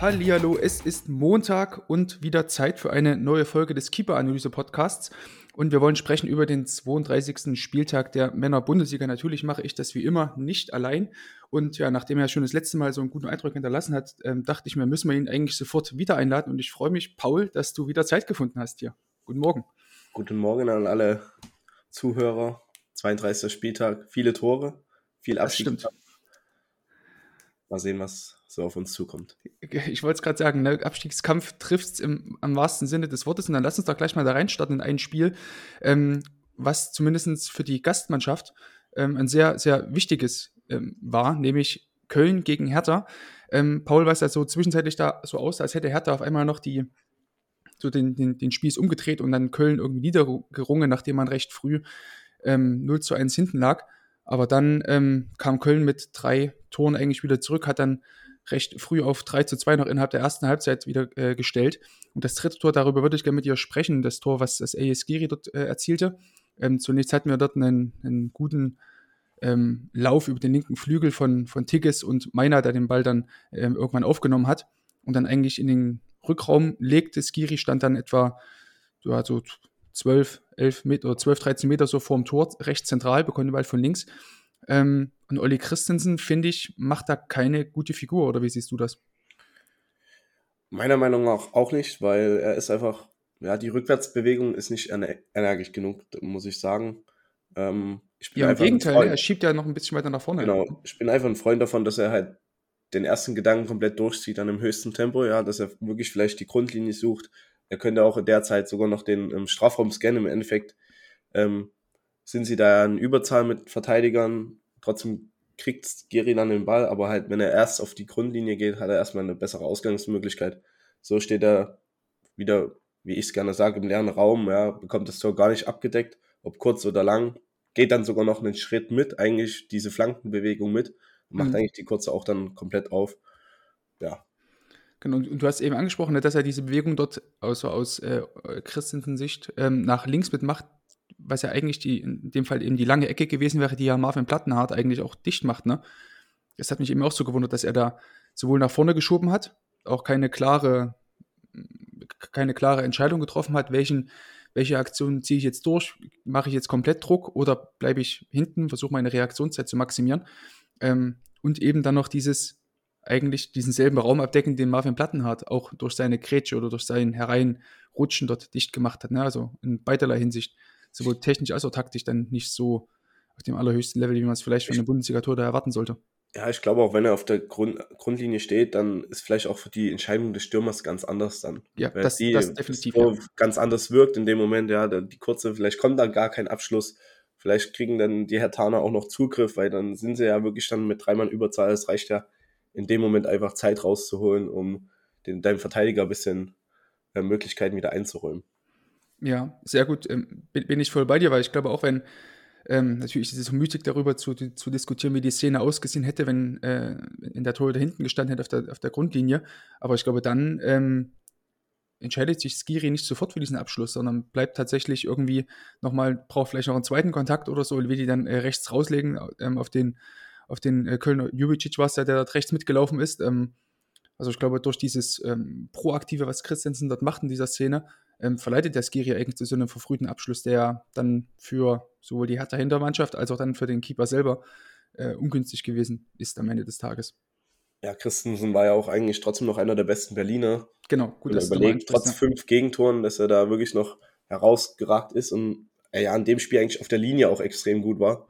Hallihallo, es ist Montag und wieder Zeit für eine neue Folge des Keeper-Analyse-Podcasts. Und wir wollen sprechen über den 32. Spieltag der Männer-Bundesliga. Natürlich mache ich das wie immer nicht allein. Und ja, nachdem er schon das letzte Mal so einen guten Eindruck hinterlassen hat, ähm, dachte ich mir, müssen wir ihn eigentlich sofort wieder einladen. Und ich freue mich, Paul, dass du wieder Zeit gefunden hast hier. Guten Morgen. Guten Morgen an alle Zuhörer. 32. Spieltag, viele Tore, viel Abschied. Das stimmt. Mal sehen, was so auf uns zukommt. Ich wollte es gerade sagen, ne? Abstiegskampf trifft es im am wahrsten Sinne des Wortes. Und dann lass uns doch gleich mal da reinstarten in ein Spiel, ähm, was zumindest für die Gastmannschaft ähm, ein sehr, sehr wichtiges ähm, war, nämlich Köln gegen Hertha. Ähm, Paul, was ja so zwischenzeitlich da so aus, als hätte Hertha auf einmal noch die, so den, den, den Spieß umgedreht und dann Köln irgendwie niedergerungen, nachdem man recht früh ähm, 0 zu 1 hinten lag. Aber dann ähm, kam Köln mit drei Toren eigentlich wieder zurück, hat dann recht früh auf 3 zu 2 noch innerhalb der ersten Halbzeit wieder äh, gestellt. Und das dritte Tor, darüber würde ich gerne mit dir sprechen, das Tor, was das AS Giri dort äh, erzielte. Ähm, zunächst hatten wir dort einen, einen guten ähm, Lauf über den linken Flügel von, von Tigges und Meiner, der den Ball dann ähm, irgendwann aufgenommen hat und dann eigentlich in den Rückraum legte. Skiri stand dann etwa ja, so 12, 11 Meter oder 12, 13 Meter so vorm Tor, recht zentral, bekommt den Ball von links. Ähm, und Olli Christensen, finde ich, macht da keine gute Figur, oder wie siehst du das? Meiner Meinung nach auch nicht, weil er ist einfach, ja, die Rückwärtsbewegung ist nicht energisch genug, muss ich sagen. Ähm, ich ja, im Gegenteil, er schiebt ja noch ein bisschen weiter nach vorne. Genau, ich bin einfach ein Freund davon, dass er halt den ersten Gedanken komplett durchzieht, dann im höchsten Tempo, ja, dass er wirklich vielleicht die Grundlinie sucht. Er könnte auch in der Zeit sogar noch den ähm, Strafraum scannen. Im Endeffekt ähm, sind sie da in Überzahl mit Verteidigern. Trotzdem kriegt Geri dann den Ball, aber halt, wenn er erst auf die Grundlinie geht, hat er erstmal eine bessere Ausgangsmöglichkeit. So steht er wieder, wie ich es gerne sage, im leeren Raum, ja, bekommt das Tor gar nicht abgedeckt, ob kurz oder lang, geht dann sogar noch einen Schritt mit, eigentlich diese Flankenbewegung mit und macht mhm. eigentlich die kurze auch dann komplett auf. Ja. Genau, und du hast eben angesprochen, ne, dass er diese Bewegung dort also aus äh, Christensen Sicht ähm, nach links mitmacht, was ja eigentlich die, in dem Fall eben die lange Ecke gewesen wäre, die ja Marvin Plattenhardt eigentlich auch dicht macht, ne? Das hat mich eben auch so gewundert, dass er da sowohl nach vorne geschoben hat, auch keine klare, keine klare Entscheidung getroffen hat, welchen, welche Aktion ziehe ich jetzt durch, mache ich jetzt komplett Druck oder bleibe ich hinten, versuche meine Reaktionszeit zu maximieren. Ähm, und eben dann noch dieses, eigentlich diesen selben Raum abdecken, den Marvin Plattenhardt auch durch seine Grätsche oder durch sein Hereinrutschen dort dicht gemacht hat. Ne? Also in beiderlei Hinsicht sowohl technisch als auch taktisch dann nicht so auf dem allerhöchsten Level, wie man es vielleicht von einem Bundesliga-Tor da erwarten sollte. Ja, ich glaube auch, wenn er auf der Grund, Grundlinie steht, dann ist vielleicht auch für die Entscheidung des Stürmers ganz anders dann. Ja, das, die, das definitiv. Ja. Ganz anders wirkt in dem Moment, ja, die kurze, vielleicht kommt dann gar kein Abschluss. Vielleicht kriegen dann die Hertaner auch noch Zugriff, weil dann sind sie ja wirklich dann mit drei Mann Überzahl. Es reicht ja in dem Moment einfach Zeit rauszuholen, um den, deinem Verteidiger ein bisschen äh, Möglichkeiten wieder einzuräumen. Ja, sehr gut. Ähm, bin, bin, ich voll bei dir, weil ich glaube auch, wenn ähm, natürlich ist es so müßig darüber zu, zu diskutieren, wie die Szene ausgesehen hätte, wenn äh, in der Torhüter hinten gestanden hätte auf der, auf der Grundlinie. Aber ich glaube, dann ähm, entscheidet sich Skiri nicht sofort für diesen Abschluss, sondern bleibt tatsächlich irgendwie nochmal, braucht vielleicht noch einen zweiten Kontakt oder so, wie die dann äh, rechts rauslegen ähm, auf den, auf den äh, Kölner Jubicic, was der, der dort rechts mitgelaufen ist. Ähm, also ich glaube, durch dieses ähm, Proaktive, was Christensen dort macht in dieser Szene, ähm, verleitet der Skiri eigentlich zu so einem verfrühten Abschluss, der dann für sowohl die Hertha Hintermannschaft als auch dann für den Keeper selber äh, ungünstig gewesen ist am Ende des Tages. Ja, Christensen war ja auch eigentlich trotzdem noch einer der besten Berliner. Genau, gut, dass überlegt, trotz ja. fünf Gegentoren, dass er da wirklich noch herausgeragt ist und er ja in dem Spiel eigentlich auf der Linie auch extrem gut war.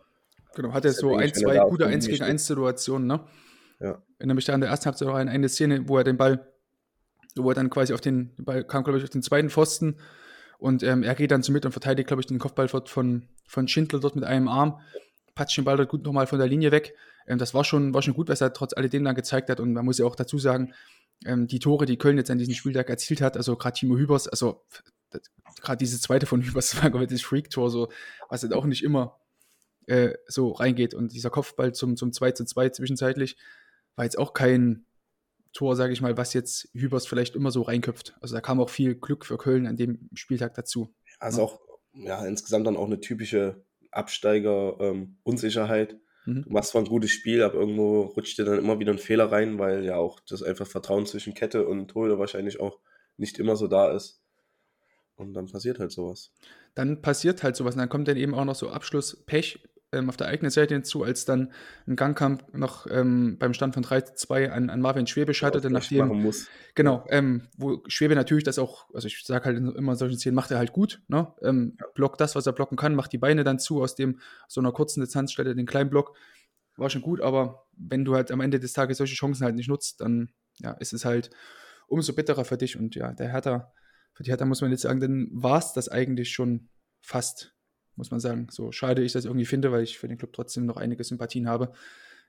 Genau, hat er so ein, zwei gute 1 gegen 1 Situationen, ne? Ja. Ich erinnere mich da in der ersten Halbzeit auch an eine Szene, wo er den Ball wo er dann quasi auf den, Ball kam, glaube ich, auf den zweiten Pfosten und ähm, er geht dann so mit und verteidigt, glaube ich, den Kopfball von, von Schindler dort mit einem Arm, patscht den Ball dort gut nochmal von der Linie weg. Ähm, das war schon, war schon gut, was er trotz alledem dann gezeigt hat und man muss ja auch dazu sagen, ähm, die Tore, die Köln jetzt an diesem Spieltag erzielt hat, also gerade Timo Hübers, also gerade dieses zweite von Hübers war das Freak-Tor, so, was halt auch nicht immer äh, so reingeht. Und dieser Kopfball zum, zum 2 zu 2 zwischenzeitlich war jetzt auch kein Tor, sage ich mal, was jetzt Hübers vielleicht immer so reinköpft. Also da kam auch viel Glück für Köln an dem Spieltag dazu. Also auch ja, insgesamt dann auch eine typische Absteiger-Unsicherheit. Ähm, mhm. Du machst zwar ein gutes Spiel, aber irgendwo rutscht dir dann immer wieder ein Fehler rein, weil ja auch das einfach Vertrauen zwischen Kette und Torhüter wahrscheinlich auch nicht immer so da ist. Und dann passiert halt sowas. Dann passiert halt sowas. Und dann kommt dann eben auch noch so Abschlusspech ähm, auf der eigenen Seite hinzu, als dann ein Gangkamp noch ähm, beim Stand von 3 zu 2 an, an Marvin Schwebe scheiterte, nachdem. Genau, ähm, wo Schwebe natürlich das auch, also ich sage halt immer in solchen Szenen, macht er halt gut, ne? Ähm. Blockt das, was er blocken kann, macht die Beine dann zu, aus dem so einer kurzen Distanz stellt er den kleinen Block. War schon gut, aber wenn du halt am Ende des Tages solche Chancen halt nicht nutzt, dann ja, ist es halt umso bitterer für dich. Und ja, der Hertha, für die Hertha muss man jetzt sagen, dann war es das eigentlich schon fast muss man sagen. So schade ich das irgendwie finde, weil ich für den Club trotzdem noch einige Sympathien habe.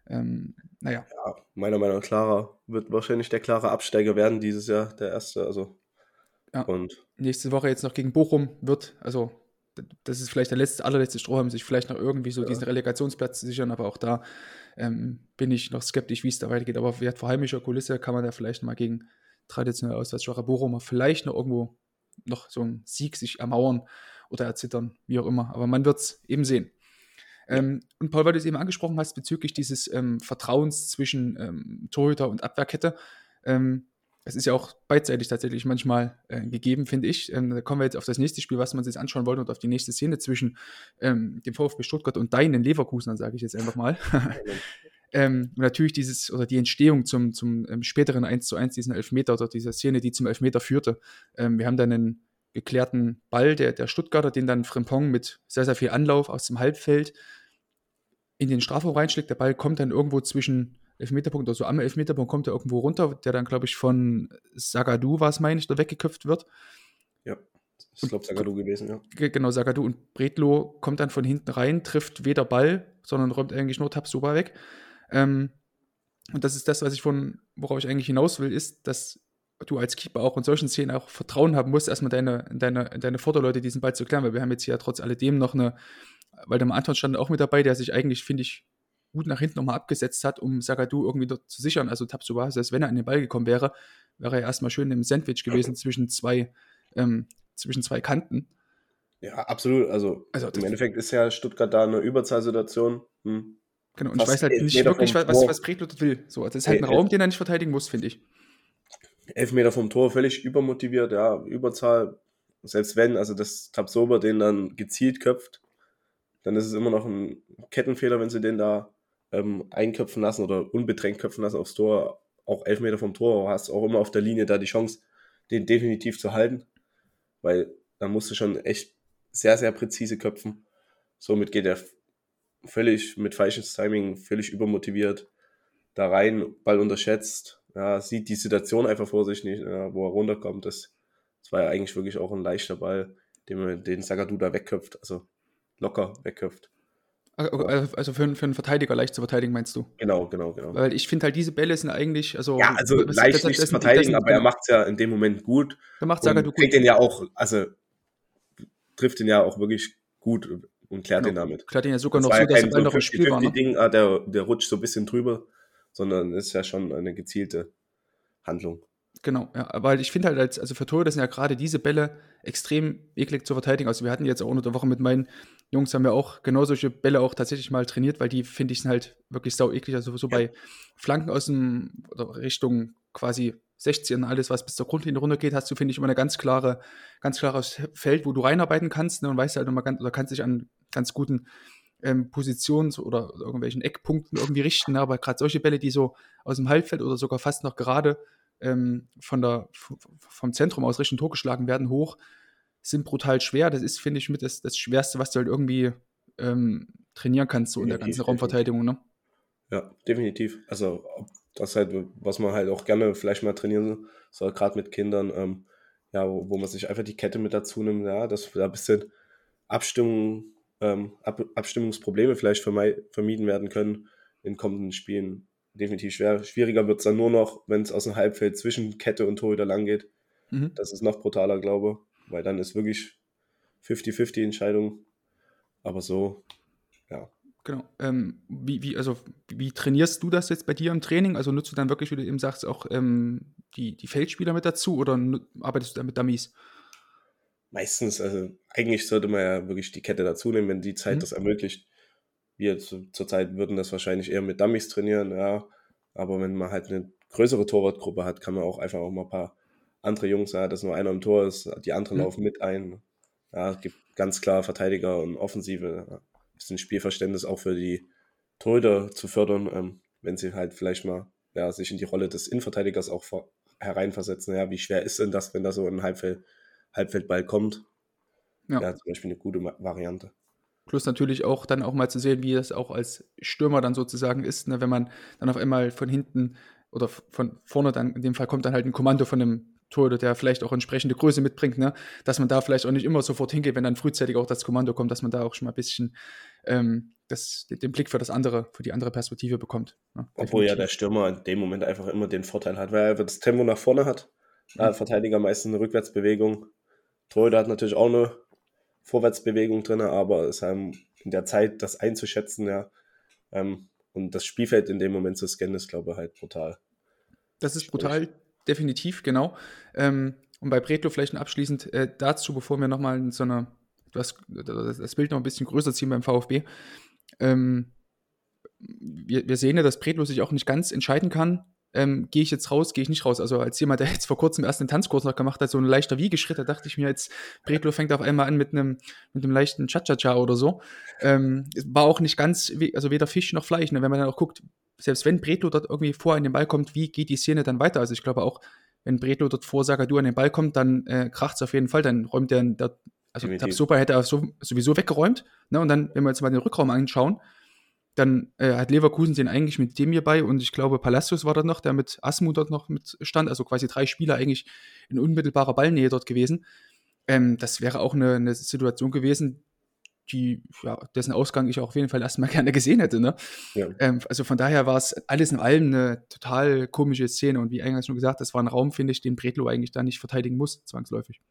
Ähm, naja. Ja, meiner Meinung nach klarer, wird wahrscheinlich der klare Absteiger werden dieses Jahr, der erste. Also. Ja. Und nächste Woche jetzt noch gegen Bochum wird, also das ist vielleicht der letzte, allerletzte Strohhalm, sich vielleicht noch irgendwie so ja. diesen Relegationsplatz zu sichern, aber auch da ähm, bin ich noch skeptisch, wie es da weitergeht. Aber vor heimischer Kulisse kann man da vielleicht mal gegen traditionell auswärtsschwache Bochum vielleicht noch irgendwo noch so einen Sieg sich ermauern oder erzittern, wie auch immer. Aber man wird es eben sehen. Ähm, und Paul, weil du es eben angesprochen hast bezüglich dieses ähm, Vertrauens zwischen ähm, Torhüter und Abwehrkette, ähm, es ist ja auch beidseitig tatsächlich manchmal äh, gegeben, finde ich. Ähm, da kommen wir jetzt auf das nächste Spiel, was man sich anschauen wollte und auf die nächste Szene zwischen ähm, dem VfB Stuttgart und deinen Leverkusen, sage ich jetzt einfach mal. Ähm, und natürlich dieses, oder die Entstehung zum, zum ähm, späteren 1 zu 1, diesen Elfmeter oder dieser Szene, die zum Elfmeter führte. Ähm, wir haben dann einen geklärten Ball der, der Stuttgarter, den dann Frimpong mit sehr, sehr viel Anlauf aus dem Halbfeld in den Strafraum reinschlägt. Der Ball kommt dann irgendwo zwischen Elfmeterpunkt oder so am Elfmeterpunkt kommt er irgendwo runter, der dann, glaube ich, von Sagadu, war es, meine ich, da weggeköpft wird. Ja, ich glaube Sagadu gewesen, ja. Genau, Sagadu und Bredlo kommt dann von hinten rein, trifft weder Ball, sondern räumt eigentlich nur Tabsoba weg. Ähm, und das ist das, was ich von, worauf ich eigentlich hinaus will, ist, dass du als Keeper auch in solchen Szenen auch Vertrauen haben musst, erstmal deine, deine, deine Vorderleute diesen Ball zu klären, weil wir haben jetzt hier trotz alledem noch eine, weil der Anton stand auch mit dabei, der sich eigentlich, finde ich, gut nach hinten nochmal abgesetzt hat, um Sagadu irgendwie dort zu sichern. Also Tabsoba, selbst wenn er an den Ball gekommen wäre, wäre er erstmal schön im Sandwich gewesen zwischen zwei, ähm, zwischen zwei Kanten. Ja, absolut. Also, also im Endeffekt ist ja Stuttgart da eine Überzahlsituation. Hm. Genau, und ich weiß halt nicht wirklich, was, was, was Bredlo will. So, das ist halt ein Raum, den er nicht verteidigen muss, finde ich. Elfmeter vom Tor, völlig übermotiviert, ja, Überzahl. Selbst wenn, also das Tabsober den dann gezielt köpft, dann ist es immer noch ein Kettenfehler, wenn sie den da ähm, einköpfen lassen oder unbedrängt köpfen lassen aufs Tor. Auch Elfmeter vom Tor, hast auch immer auf der Linie da die Chance, den definitiv zu halten, weil da musst du schon echt sehr, sehr präzise köpfen. Somit geht er völlig mit falsches Timing, völlig übermotiviert da rein, Ball unterschätzt, ja, sieht die Situation einfach vor sich nicht, ja, wo er runterkommt. Das, das war ja eigentlich wirklich auch ein leichter Ball, den, den Sagadu da wegköpft, also locker wegköpft. Also für, für einen Verteidiger leicht zu verteidigen, meinst du? Genau, genau, genau. Weil ich finde halt, diese Bälle sind eigentlich, also. Ja, also leicht das, nicht das, zu verteidigen, aber er macht es ja in dem Moment gut. Er macht Sagadu gut. den ja auch, also trifft ihn ja auch wirklich gut und klärt genau. ihn damit. Klärt ihn ja sogar noch so, dass er so noch im Spiel war. Ne? Ding, ah, der, der rutscht so ein bisschen drüber sondern ist ja schon eine gezielte Handlung. Genau, ja, weil ich finde halt, als, also für Tore sind ja gerade diese Bälle extrem eklig zu verteidigen. Also wir hatten jetzt auch unter der Woche mit meinen Jungs haben wir auch genau solche Bälle auch tatsächlich mal trainiert, weil die finde ich sind halt wirklich sau eklig. Also so ja. bei Flanken aus dem Richtung quasi 60 und alles, was bis zur Grundlinie runtergeht, hast du, finde ich, immer eine ganz klare, ganz klares Feld, wo du reinarbeiten kannst ne, und weißt halt immer ganz, oder kannst dich an ganz guten ähm, Positions- oder irgendwelchen Eckpunkten irgendwie richten. Aber gerade solche Bälle, die so aus dem Halbfeld oder sogar fast noch gerade ähm, von der, vom Zentrum aus Richtung Tor geschlagen werden, hoch, sind brutal schwer. Das ist, finde ich, mit das, das Schwerste, was du halt irgendwie ähm, trainieren kannst, so in der ganzen Raumverteidigung. Ne? Ja, definitiv. Also, das halt, was man halt auch gerne vielleicht mal trainieren soll, gerade mit Kindern, ähm, ja, wo, wo, man sich einfach die Kette mit dazu nimmt, ja, dass da ein bisschen Abstimmung ähm, Ab Abstimmungsprobleme vielleicht vermeiden werden können in kommenden Spielen. definitiv schwer. Schwieriger wird es dann nur noch, wenn es aus dem Halbfeld zwischen Kette und Torhüter lang geht. Mhm. Das ist noch brutaler, glaube ich, weil dann ist wirklich 50-50 Entscheidung. Aber so, ja. Genau. Ähm, wie, wie, also, wie trainierst du das jetzt bei dir im Training? Also nutzt du dann wirklich, wie du eben sagst, auch ähm, die, die Feldspieler mit dazu oder arbeitest du da mit Dummies? Meistens, also eigentlich sollte man ja wirklich die Kette dazu nehmen, wenn die Zeit Mhm. das ermöglicht. Wir zu, zurzeit würden das wahrscheinlich eher mit Dummies trainieren, ja. Aber wenn man halt eine größere Torwartgruppe hat, kann man auch einfach auch mal ein paar andere Jungs, ja, dass nur einer im Tor ist, die anderen Mhm. laufen mit ein. Ja, es gibt ganz klar Verteidiger und Offensive. Ja. Bisschen Spielverständnis auch für die Torhüter zu fördern, ähm, wenn sie halt vielleicht mal ja, sich in die Rolle des Innenverteidigers auch hereinversetzen. Ja, wie schwer ist denn das, wenn da so ein Halbfeld, Halbfeldball kommt? Ja. Ja. zum Beispiel eine gute Variante. Plus natürlich auch dann auch mal zu sehen, wie das auch als Stürmer dann sozusagen ist, ne? wenn man dann auf einmal von hinten oder von vorne dann, in dem Fall kommt dann halt ein Kommando von einem Torhüter, der vielleicht auch entsprechende Größe mitbringt, ne? dass man da vielleicht auch nicht immer sofort hingeht, wenn dann frühzeitig auch das Kommando kommt, dass man da auch schon mal ein bisschen ähm, das, den Blick für das andere, für die andere Perspektive bekommt. Ne? Obwohl ja der. Stürmer in dem Moment einfach immer den Vorteil hat, weil er das Tempo nach vorne hat. Mhm. Verteidiger meistens eine Rückwärtsbewegung. Torhüter hat natürlich auch eine Vorwärtsbewegung drin, aber es haben in der Zeit das einzuschätzen, ja. Ähm, und das Spielfeld in dem Moment zu scannen, ist, glaube ich, halt brutal. Das ist brutal, definitiv, genau. Ähm, und bei Bretlo vielleicht noch abschließend äh, dazu, bevor wir nochmal so eine, das, das Bild noch ein bisschen größer ziehen beim VfB. Ähm, wir, wir sehen ja, dass Bretlo sich auch nicht ganz entscheiden kann. Ähm, gehe ich jetzt raus, gehe ich nicht raus. Also als jemand, der jetzt vor kurzem erst einen Tanzkurs noch gemacht hat, so ein leichter Wiegeschritt, da dachte ich mir jetzt, Bretlo fängt auf einmal an mit einem, mit einem leichten Cha-Cha-Cha oder so. Ähm, es war auch nicht ganz, also weder Fisch noch Fleisch. Ne? Wenn man dann auch guckt, selbst wenn Bretlo dort irgendwie vor an den Ball kommt, wie geht die Szene dann weiter? Also ich glaube auch, wenn Bretlo dort vor Sagadu an den Ball kommt, dann äh, kracht es auf jeden Fall, dann räumt der, der also. Tabsoba hätte er so, sowieso weggeräumt. Ne? Und dann, wenn wir jetzt mal den Rückraum anschauen, dann äh, hat Leverkusen den eigentlich mit dem hier bei und ich glaube, Palacios war dort noch, der mit Asmu dort noch mit stand, also quasi drei Spieler eigentlich in unmittelbarer Ballnähe dort gewesen. Ähm, das wäre auch eine, eine Situation gewesen, die, ja, dessen Ausgang ich auch auf jeden Fall erstmal gerne gesehen hätte. Ne? Ja. Ähm, also von daher war es alles in allem eine total komische Szene und wie eingangs schon gesagt, das war ein Raum, finde ich, den Bretlo eigentlich da nicht verteidigen muss, zwangsläufig.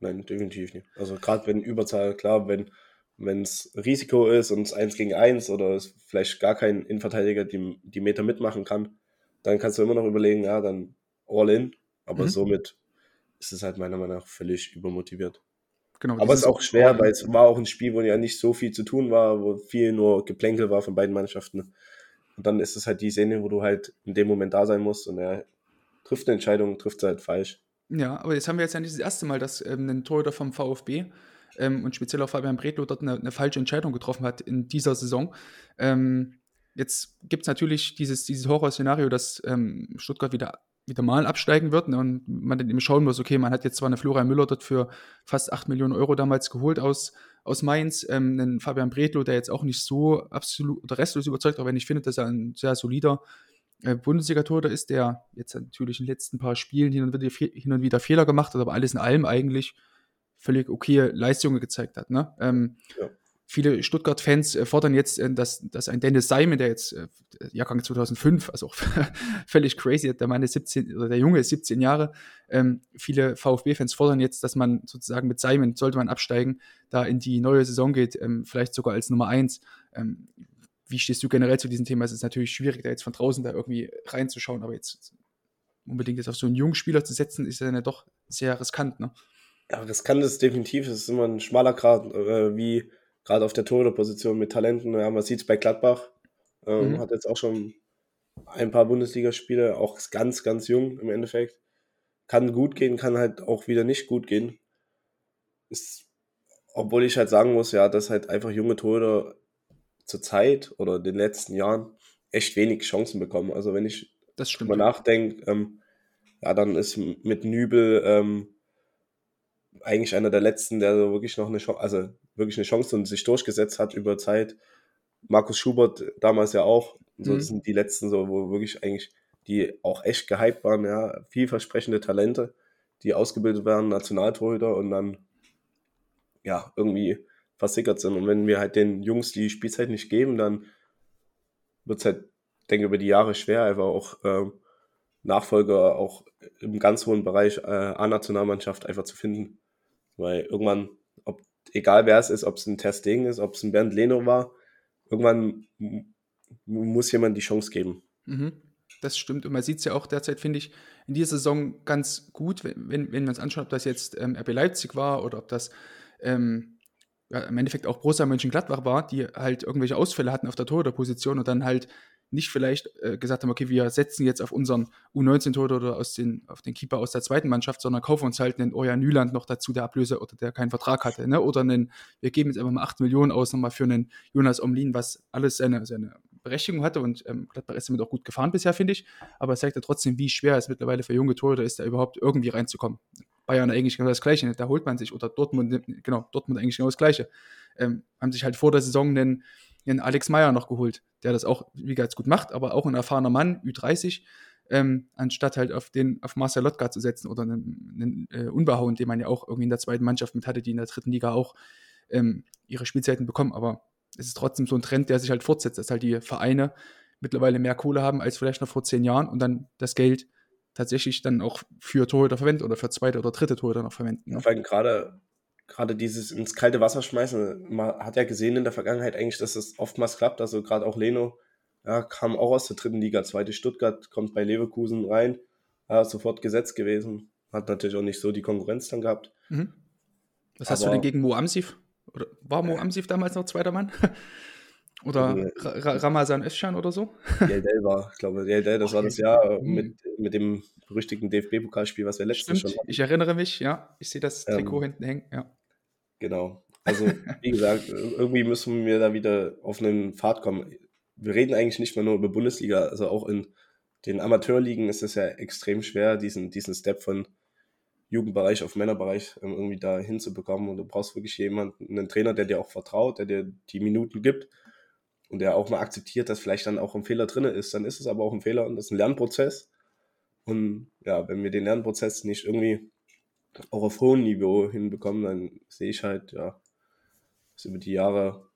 Nein, definitiv nicht. Also gerade wenn Überzahl, klar, wenn wenn es Risiko ist und es 1 gegen 1 oder es vielleicht gar kein Innenverteidiger die, die Meter mitmachen kann, dann kannst du immer noch überlegen, ja, dann all in. Aber Mhm. somit ist es halt meiner Meinung nach völlig übermotiviert. Genau, Aber es ist auch schwer, weil es war auch ein Spiel, wo ja nicht so viel zu tun war, wo viel nur Geplänkel war von beiden Mannschaften. Und dann ist es halt die Szene, wo du halt in dem Moment da sein musst und er trifft eine Entscheidung, trifft sie halt falsch. Ja, aber jetzt haben wir jetzt ja nicht das erste Mal, dass ähm, ein Torhüter vom VfB ähm, und speziell auch Fabian Bredlow dort eine, eine falsche Entscheidung getroffen hat in dieser Saison. Ähm, jetzt gibt es natürlich dieses, dieses Horrorszenario, dass ähm, Stuttgart wieder, wieder mal absteigen wird ne, und man dann eben schauen muss, okay, man hat jetzt zwar eine Florian Müller dort für fast 8 Millionen Euro damals geholt aus, aus Mainz, ähm, einen Fabian Bredlow, der jetzt auch nicht so absolut oder restlos überzeugt, wenn ich finde, dass er ein sehr solider äh, Bundesliga-Torhüter ist, der jetzt natürlich in den letzten paar Spielen hin und, wieder, hin und wieder Fehler gemacht hat, aber alles in allem eigentlich völlig okay Leistungen gezeigt hat. Ne? Ähm, Ja. Viele Stuttgart-Fans äh, fordern jetzt, äh, dass, dass ein Dennis Simon, der jetzt äh, Jahrgang 2005, also auch völlig crazy, der Mann ist 17 oder der Junge ist 17 Jahre. Ähm, viele VfB-Fans fordern jetzt, dass man sozusagen mit Simon, sollte man absteigen, da in die neue Saison geht, ähm, vielleicht sogar als Nummer 1. Ähm, wie stehst du generell zu diesem Thema? Es ist natürlich schwierig, da jetzt von draußen da irgendwie reinzuschauen, aber jetzt unbedingt jetzt auf so einen jungen Spieler zu setzen, ist ja dann ja doch sehr riskant, ne? Ja, riskant ist definitiv, es ist immer ein schmaler Grad, äh, wie gerade auf der Torhüterposition mit Talenten. Ja, man sieht es bei Gladbach, ähm, Mhm. hat jetzt auch schon ein paar Bundesligaspiele, auch ganz, ganz jung im Endeffekt. Kann gut gehen, kann halt auch wieder nicht gut gehen. Ist, obwohl ich halt sagen muss, ja, dass halt einfach junge Torhüter zur Zeit oder in den letzten Jahren echt wenig Chancen bekommen. Also wenn ich Das stimmt. drüber nachdenke, ähm, ja, dann ist mit Nübel ähm, eigentlich einer der letzten, der so wirklich noch eine Chance, also wirklich eine Chance und sich durchgesetzt hat über Zeit. Markus Schubert damals ja auch. So Mhm. das sind die letzten, so, wo wirklich eigentlich, die auch echt gehypt waren, ja, vielversprechende Talente, die ausgebildet werden, Nationaltorhüter und dann ja, irgendwie versickert sind. Und wenn wir halt den Jungs die Spielzeit nicht geben, dann wird es halt denke, über die Jahre schwer, einfach auch ähm, Nachfolger auch im ganz hohen Bereich äh, A-Nationalmannschaft einfach zu finden. Weil irgendwann, ob, egal wer es ist, ob es ein Testing ist, ob es ein Bernd Leno war, irgendwann muss jemand die Chance geben. Mhm. Das stimmt. Und man sieht es ja auch derzeit, finde ich, in dieser Saison ganz gut, wenn, wenn wir uns anschauen, ob das jetzt ähm, RB Leipzig war oder ob das ähm, ja, im Endeffekt auch Borussia Mönchengladbach war, die halt irgendwelche Ausfälle hatten auf der Torhüterposition und dann halt nicht vielleicht äh, gesagt haben, okay, wir setzen jetzt auf unseren U19-Torhüter oder aus den, auf den Keeper aus der zweiten Mannschaft, sondern kaufen uns halt einen Oja Nyland noch dazu, der Ablöse oder der keinen Vertrag hatte. Ne? Oder einen, wir geben jetzt einfach mal 8 Millionen aus nochmal für einen Jonas Omlin, was alles seine, seine Berechtigung hatte und ähm, Gladbach ist damit auch gut gefahren bisher, finde ich. Aber es zeigt ja trotzdem, wie schwer es mittlerweile für junge Torhüter ist, da überhaupt irgendwie reinzukommen. Bayern eigentlich genau das Gleiche. Da holt man sich, oder Dortmund, genau, Dortmund eigentlich genau das Gleiche. Ähm, haben sich halt vor der Saison einen, einen Alex Meyer noch geholt, der das auch, wie ganz gut macht, aber auch ein erfahrener Mann, Ü30, ähm, anstatt halt auf den, auf Marcel Lotka zu setzen oder einen, einen äh, Unbehauen, den man ja auch irgendwie in der zweiten Mannschaft mit hatte, die in der dritten Liga auch ähm, ihre Spielzeiten bekommen. Aber es ist trotzdem so ein Trend, der sich halt fortsetzt, dass halt die Vereine mittlerweile mehr Kohle haben als vielleicht noch vor zehn Jahren und dann das Geld tatsächlich dann auch für Torhüter verwenden oder für zweite oder dritte Torhüter noch verwenden. Ne? Vor allem gerade gerade dieses ins kalte Wasser schmeißen, man hat ja gesehen in der Vergangenheit eigentlich, dass das oftmals klappt. Also gerade auch Leno ja, kam auch aus der dritten Liga, zweite Stuttgart, kommt bei Leverkusen rein, ja, sofort gesetzt gewesen. Hat natürlich auch nicht so die Konkurrenz dann gehabt. Mhm. Was hast du denn gegen Mo Amsif? Oder war Mo Amsif damals noch zweiter Mann? Oder Ra Ramazan Özcan oder so? Yeldel war, ich glaube, Yeldel, das okay. war das Jahr mhm. mit, mit dem berüchtigten DFB-Pokalspiel, was wir letztes Jahr schon hatten. Ich erinnere mich, ja. Ich sehe das Trikot ähm, hinten hängen, ja. Genau. Also, wie gesagt, irgendwie müssen wir da wieder auf einen Pfad kommen. Wir reden eigentlich nicht mehr nur über Bundesliga, also auch in den Amateurligen ist es ja extrem schwer, diesen, diesen Step von Jugendbereich auf Männerbereich ähm, irgendwie da hinzubekommen. Und du brauchst wirklich jemanden, einen Trainer, der dir auch vertraut, der dir die Minuten gibt und der auch mal akzeptiert, dass vielleicht dann auch ein Fehler drin ist. Dann ist es aber auch ein Fehler und das ist ein Lernprozess. Und ja, wenn wir den Lernprozess nicht irgendwie auch auf hohem Niveau hinbekommen, dann sehe ich halt, ja, dass über die Jahre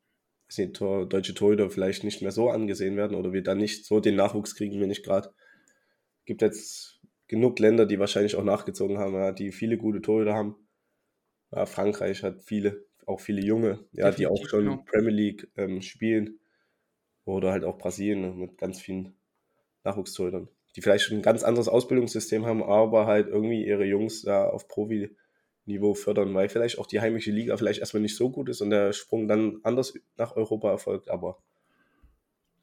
die Tor, deutsche Torhüter vielleicht nicht mehr so angesehen werden oder wir dann nicht so den Nachwuchs kriegen, wir nicht gerade. gibt jetzt genug Länder, die wahrscheinlich auch nachgezogen haben, ja, die viele gute Torhüter haben. Ja, Frankreich hat viele, auch viele junge, ja, die auch schon genau. Premier League ähm, spielen. Oder halt auch Brasilien mit ganz vielen Nachwuchstorhütern die vielleicht schon ein ganz anderes Ausbildungssystem haben, aber halt irgendwie ihre Jungs da auf Profi-Niveau fördern, weil vielleicht auch die heimische Liga vielleicht erstmal nicht so gut ist und der Sprung dann anders nach Europa erfolgt, aber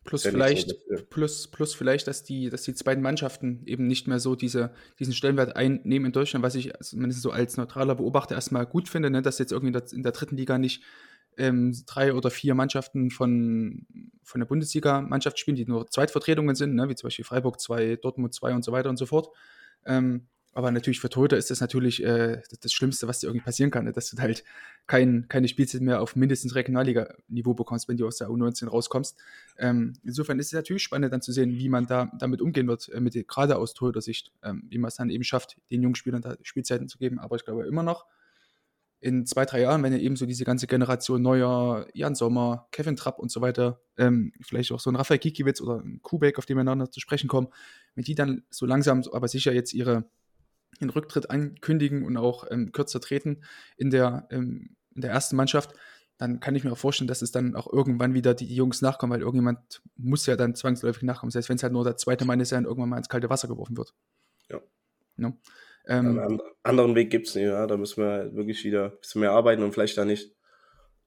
Plus vielleicht, so, plus, plus vielleicht, dass die, dass die zweiten Mannschaften eben nicht mehr so diese, diesen Stellenwert einnehmen in Deutschland, was ich zumindest so als neutraler Beobachter erstmal gut finde, ne, dass jetzt irgendwie in der, in der dritten Liga nicht ähm, drei oder vier Mannschaften von, von der Bundesliga-Mannschaft spielen, die nur Zweitvertretungen sind, ne, wie zum Beispiel Freiburg 2, Dortmund 2 und so weiter und so fort. Ähm, aber natürlich für Torhüter ist das natürlich äh, das, Schlimmste, was dir irgendwie passieren kann, ne? dass du halt kein, keine Spielzeit mehr auf mindestens Regionalliga-Niveau bekommst, wenn du aus der U19 rauskommst. Ähm, insofern ist es natürlich spannend dann zu sehen, wie man da damit umgehen wird, äh, mit, gerade aus Torhüter-Sicht, ähm, wie man es dann eben schafft, den jungen Spielern da Spielzeiten zu geben. Aber ich glaube immer noch, in zwei, drei Jahren, wenn ja eben so diese ganze Generation neuer Jan Sommer, Kevin Trapp und so weiter, ähm, vielleicht auch so ein Raphael Kikiewicz oder ein Kubek, auf den wir miteinander zu sprechen kommen, wenn die dann so langsam, aber sicher jetzt ihre, ihren Rücktritt ankündigen und auch ähm, kürzer treten in der, ähm, in der ersten Mannschaft, dann kann ich mir auch vorstellen, dass es dann auch irgendwann wieder die, Jungs nachkommen, weil irgendjemand muss ja dann zwangsläufig nachkommen, selbst wenn es halt nur der zweite Mann ist, der dann irgendwann mal ins kalte Wasser geworfen wird. Ja. Ne? Ähm, Einen anderen Weg gibt es nicht, ja. Da müssen wir halt wirklich wieder ein bisschen mehr arbeiten und vielleicht da nicht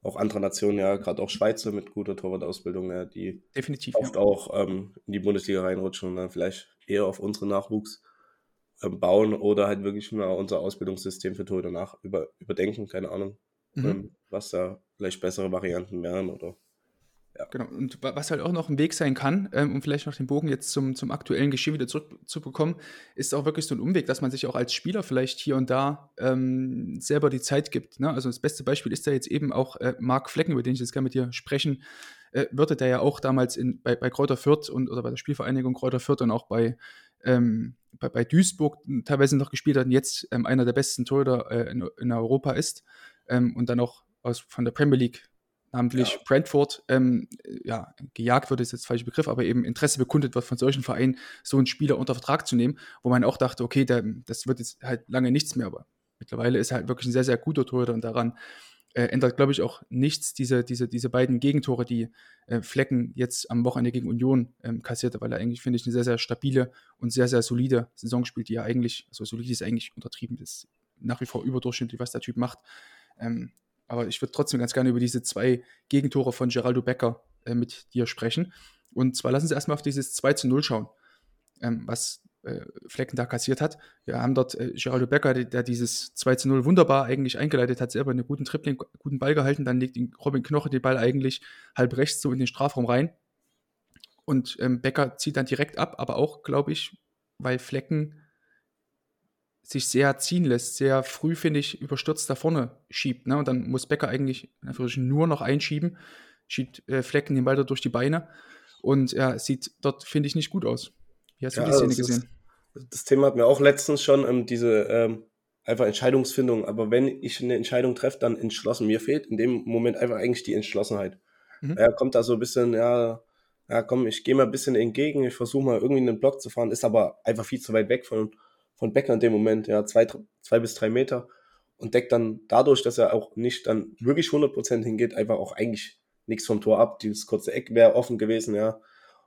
auch andere Nationen, ja, gerade auch Schweizer mit guter Torwartausbildung, ja, die Definitiv, oft ja. auch ähm, in die Bundesliga reinrutschen und dann vielleicht eher auf unseren Nachwuchs ähm, bauen oder halt wirklich mal unser Ausbildungssystem für Torhüter nach über, überdenken, keine Ahnung, mhm. ähm, was da vielleicht bessere Varianten wären oder ja. Genau. Und was halt auch noch ein Weg sein kann, ähm, um vielleicht noch den Bogen jetzt zum, zum aktuellen Geschehen wieder zurückzubekommen, ist auch wirklich so ein Umweg, dass man sich auch als Spieler vielleicht hier und da ähm, selber die Zeit gibt. Ne? Also das beste Beispiel ist da jetzt eben auch äh, Marc Flecken, über den ich jetzt gerne mit dir sprechen äh, würde, der ja auch damals in, bei, bei Kräuter Fürth und oder bei der Spielvereinigung Kräuter Fürth und auch bei, ähm, bei, bei, Duisburg teilweise noch gespielt hat und jetzt ähm, einer der besten Torhüter äh, in, in, Europa ist ähm, und dann auch aus, von der Premier League namentlich ja. Brentford, ähm, ja, gejagt wird, ist jetzt der falsche Begriff, aber eben Interesse bekundet wird von solchen Vereinen, so einen Spieler unter Vertrag zu nehmen, wo man auch dachte, okay, der, das wird jetzt halt lange nichts mehr, aber mittlerweile ist er halt wirklich ein sehr, sehr guter Torhüter und daran äh, ändert, glaube ich, auch nichts diese, diese, diese beiden Gegentore, die äh, Flecken jetzt am Wochenende gegen Union ähm, kassierte, weil er eigentlich, finde ich, eine sehr, sehr stabile und sehr, sehr solide Saison spielt, die er eigentlich, also solide ist eigentlich untertrieben, ist nach wie vor überdurchschnittlich, was der Typ macht. Ähm, aber ich würde trotzdem ganz gerne über diese zwei Gegentore von Geraldo Becker äh, mit dir sprechen. Und zwar lassen Sie erstmal auf dieses 2 zu 0 schauen, ähm, was äh, Flecken da kassiert hat. Wir haben dort äh, Geraldo Becker, der, dieses 2 zu 0 wunderbar eigentlich eingeleitet hat, selber einen guten Tripling, guten Ball gehalten, dann legt ihn Robin Knoche den Ball eigentlich halb rechts so in den Strafraum rein. Und ähm, Becker zieht dann direkt ab, aber auch, glaube ich, weil Flecken sich sehr ziehen lässt, sehr früh, finde ich, überstürzt da vorne schiebt. Ne? Und dann muss Becker eigentlich nur noch einschieben, schiebt äh, Flecken den Ball da durch die Beine und er ja, sieht dort, finde ich, nicht gut aus. Wie hast du die Szene gesehen? Ist, das Thema hat mir auch letztens schon ähm, diese ähm, einfach Entscheidungsfindung, aber wenn ich eine Entscheidung treffe, dann entschlossen. Mir fehlt in dem Moment einfach eigentlich die Entschlossenheit. Mhm. Er kommt da so ein bisschen, ja, ja komm, ich gehe mal ein bisschen entgegen, ich versuche mal irgendwie in den Block zu fahren, ist aber einfach viel zu weit weg von von Becker in dem Moment, ja, zwei, zwei bis drei Meter und deckt dann dadurch, dass er auch nicht dann wirklich 100% hingeht, einfach auch eigentlich nichts vom Tor ab. Dieses kurze Eck wäre offen gewesen, ja.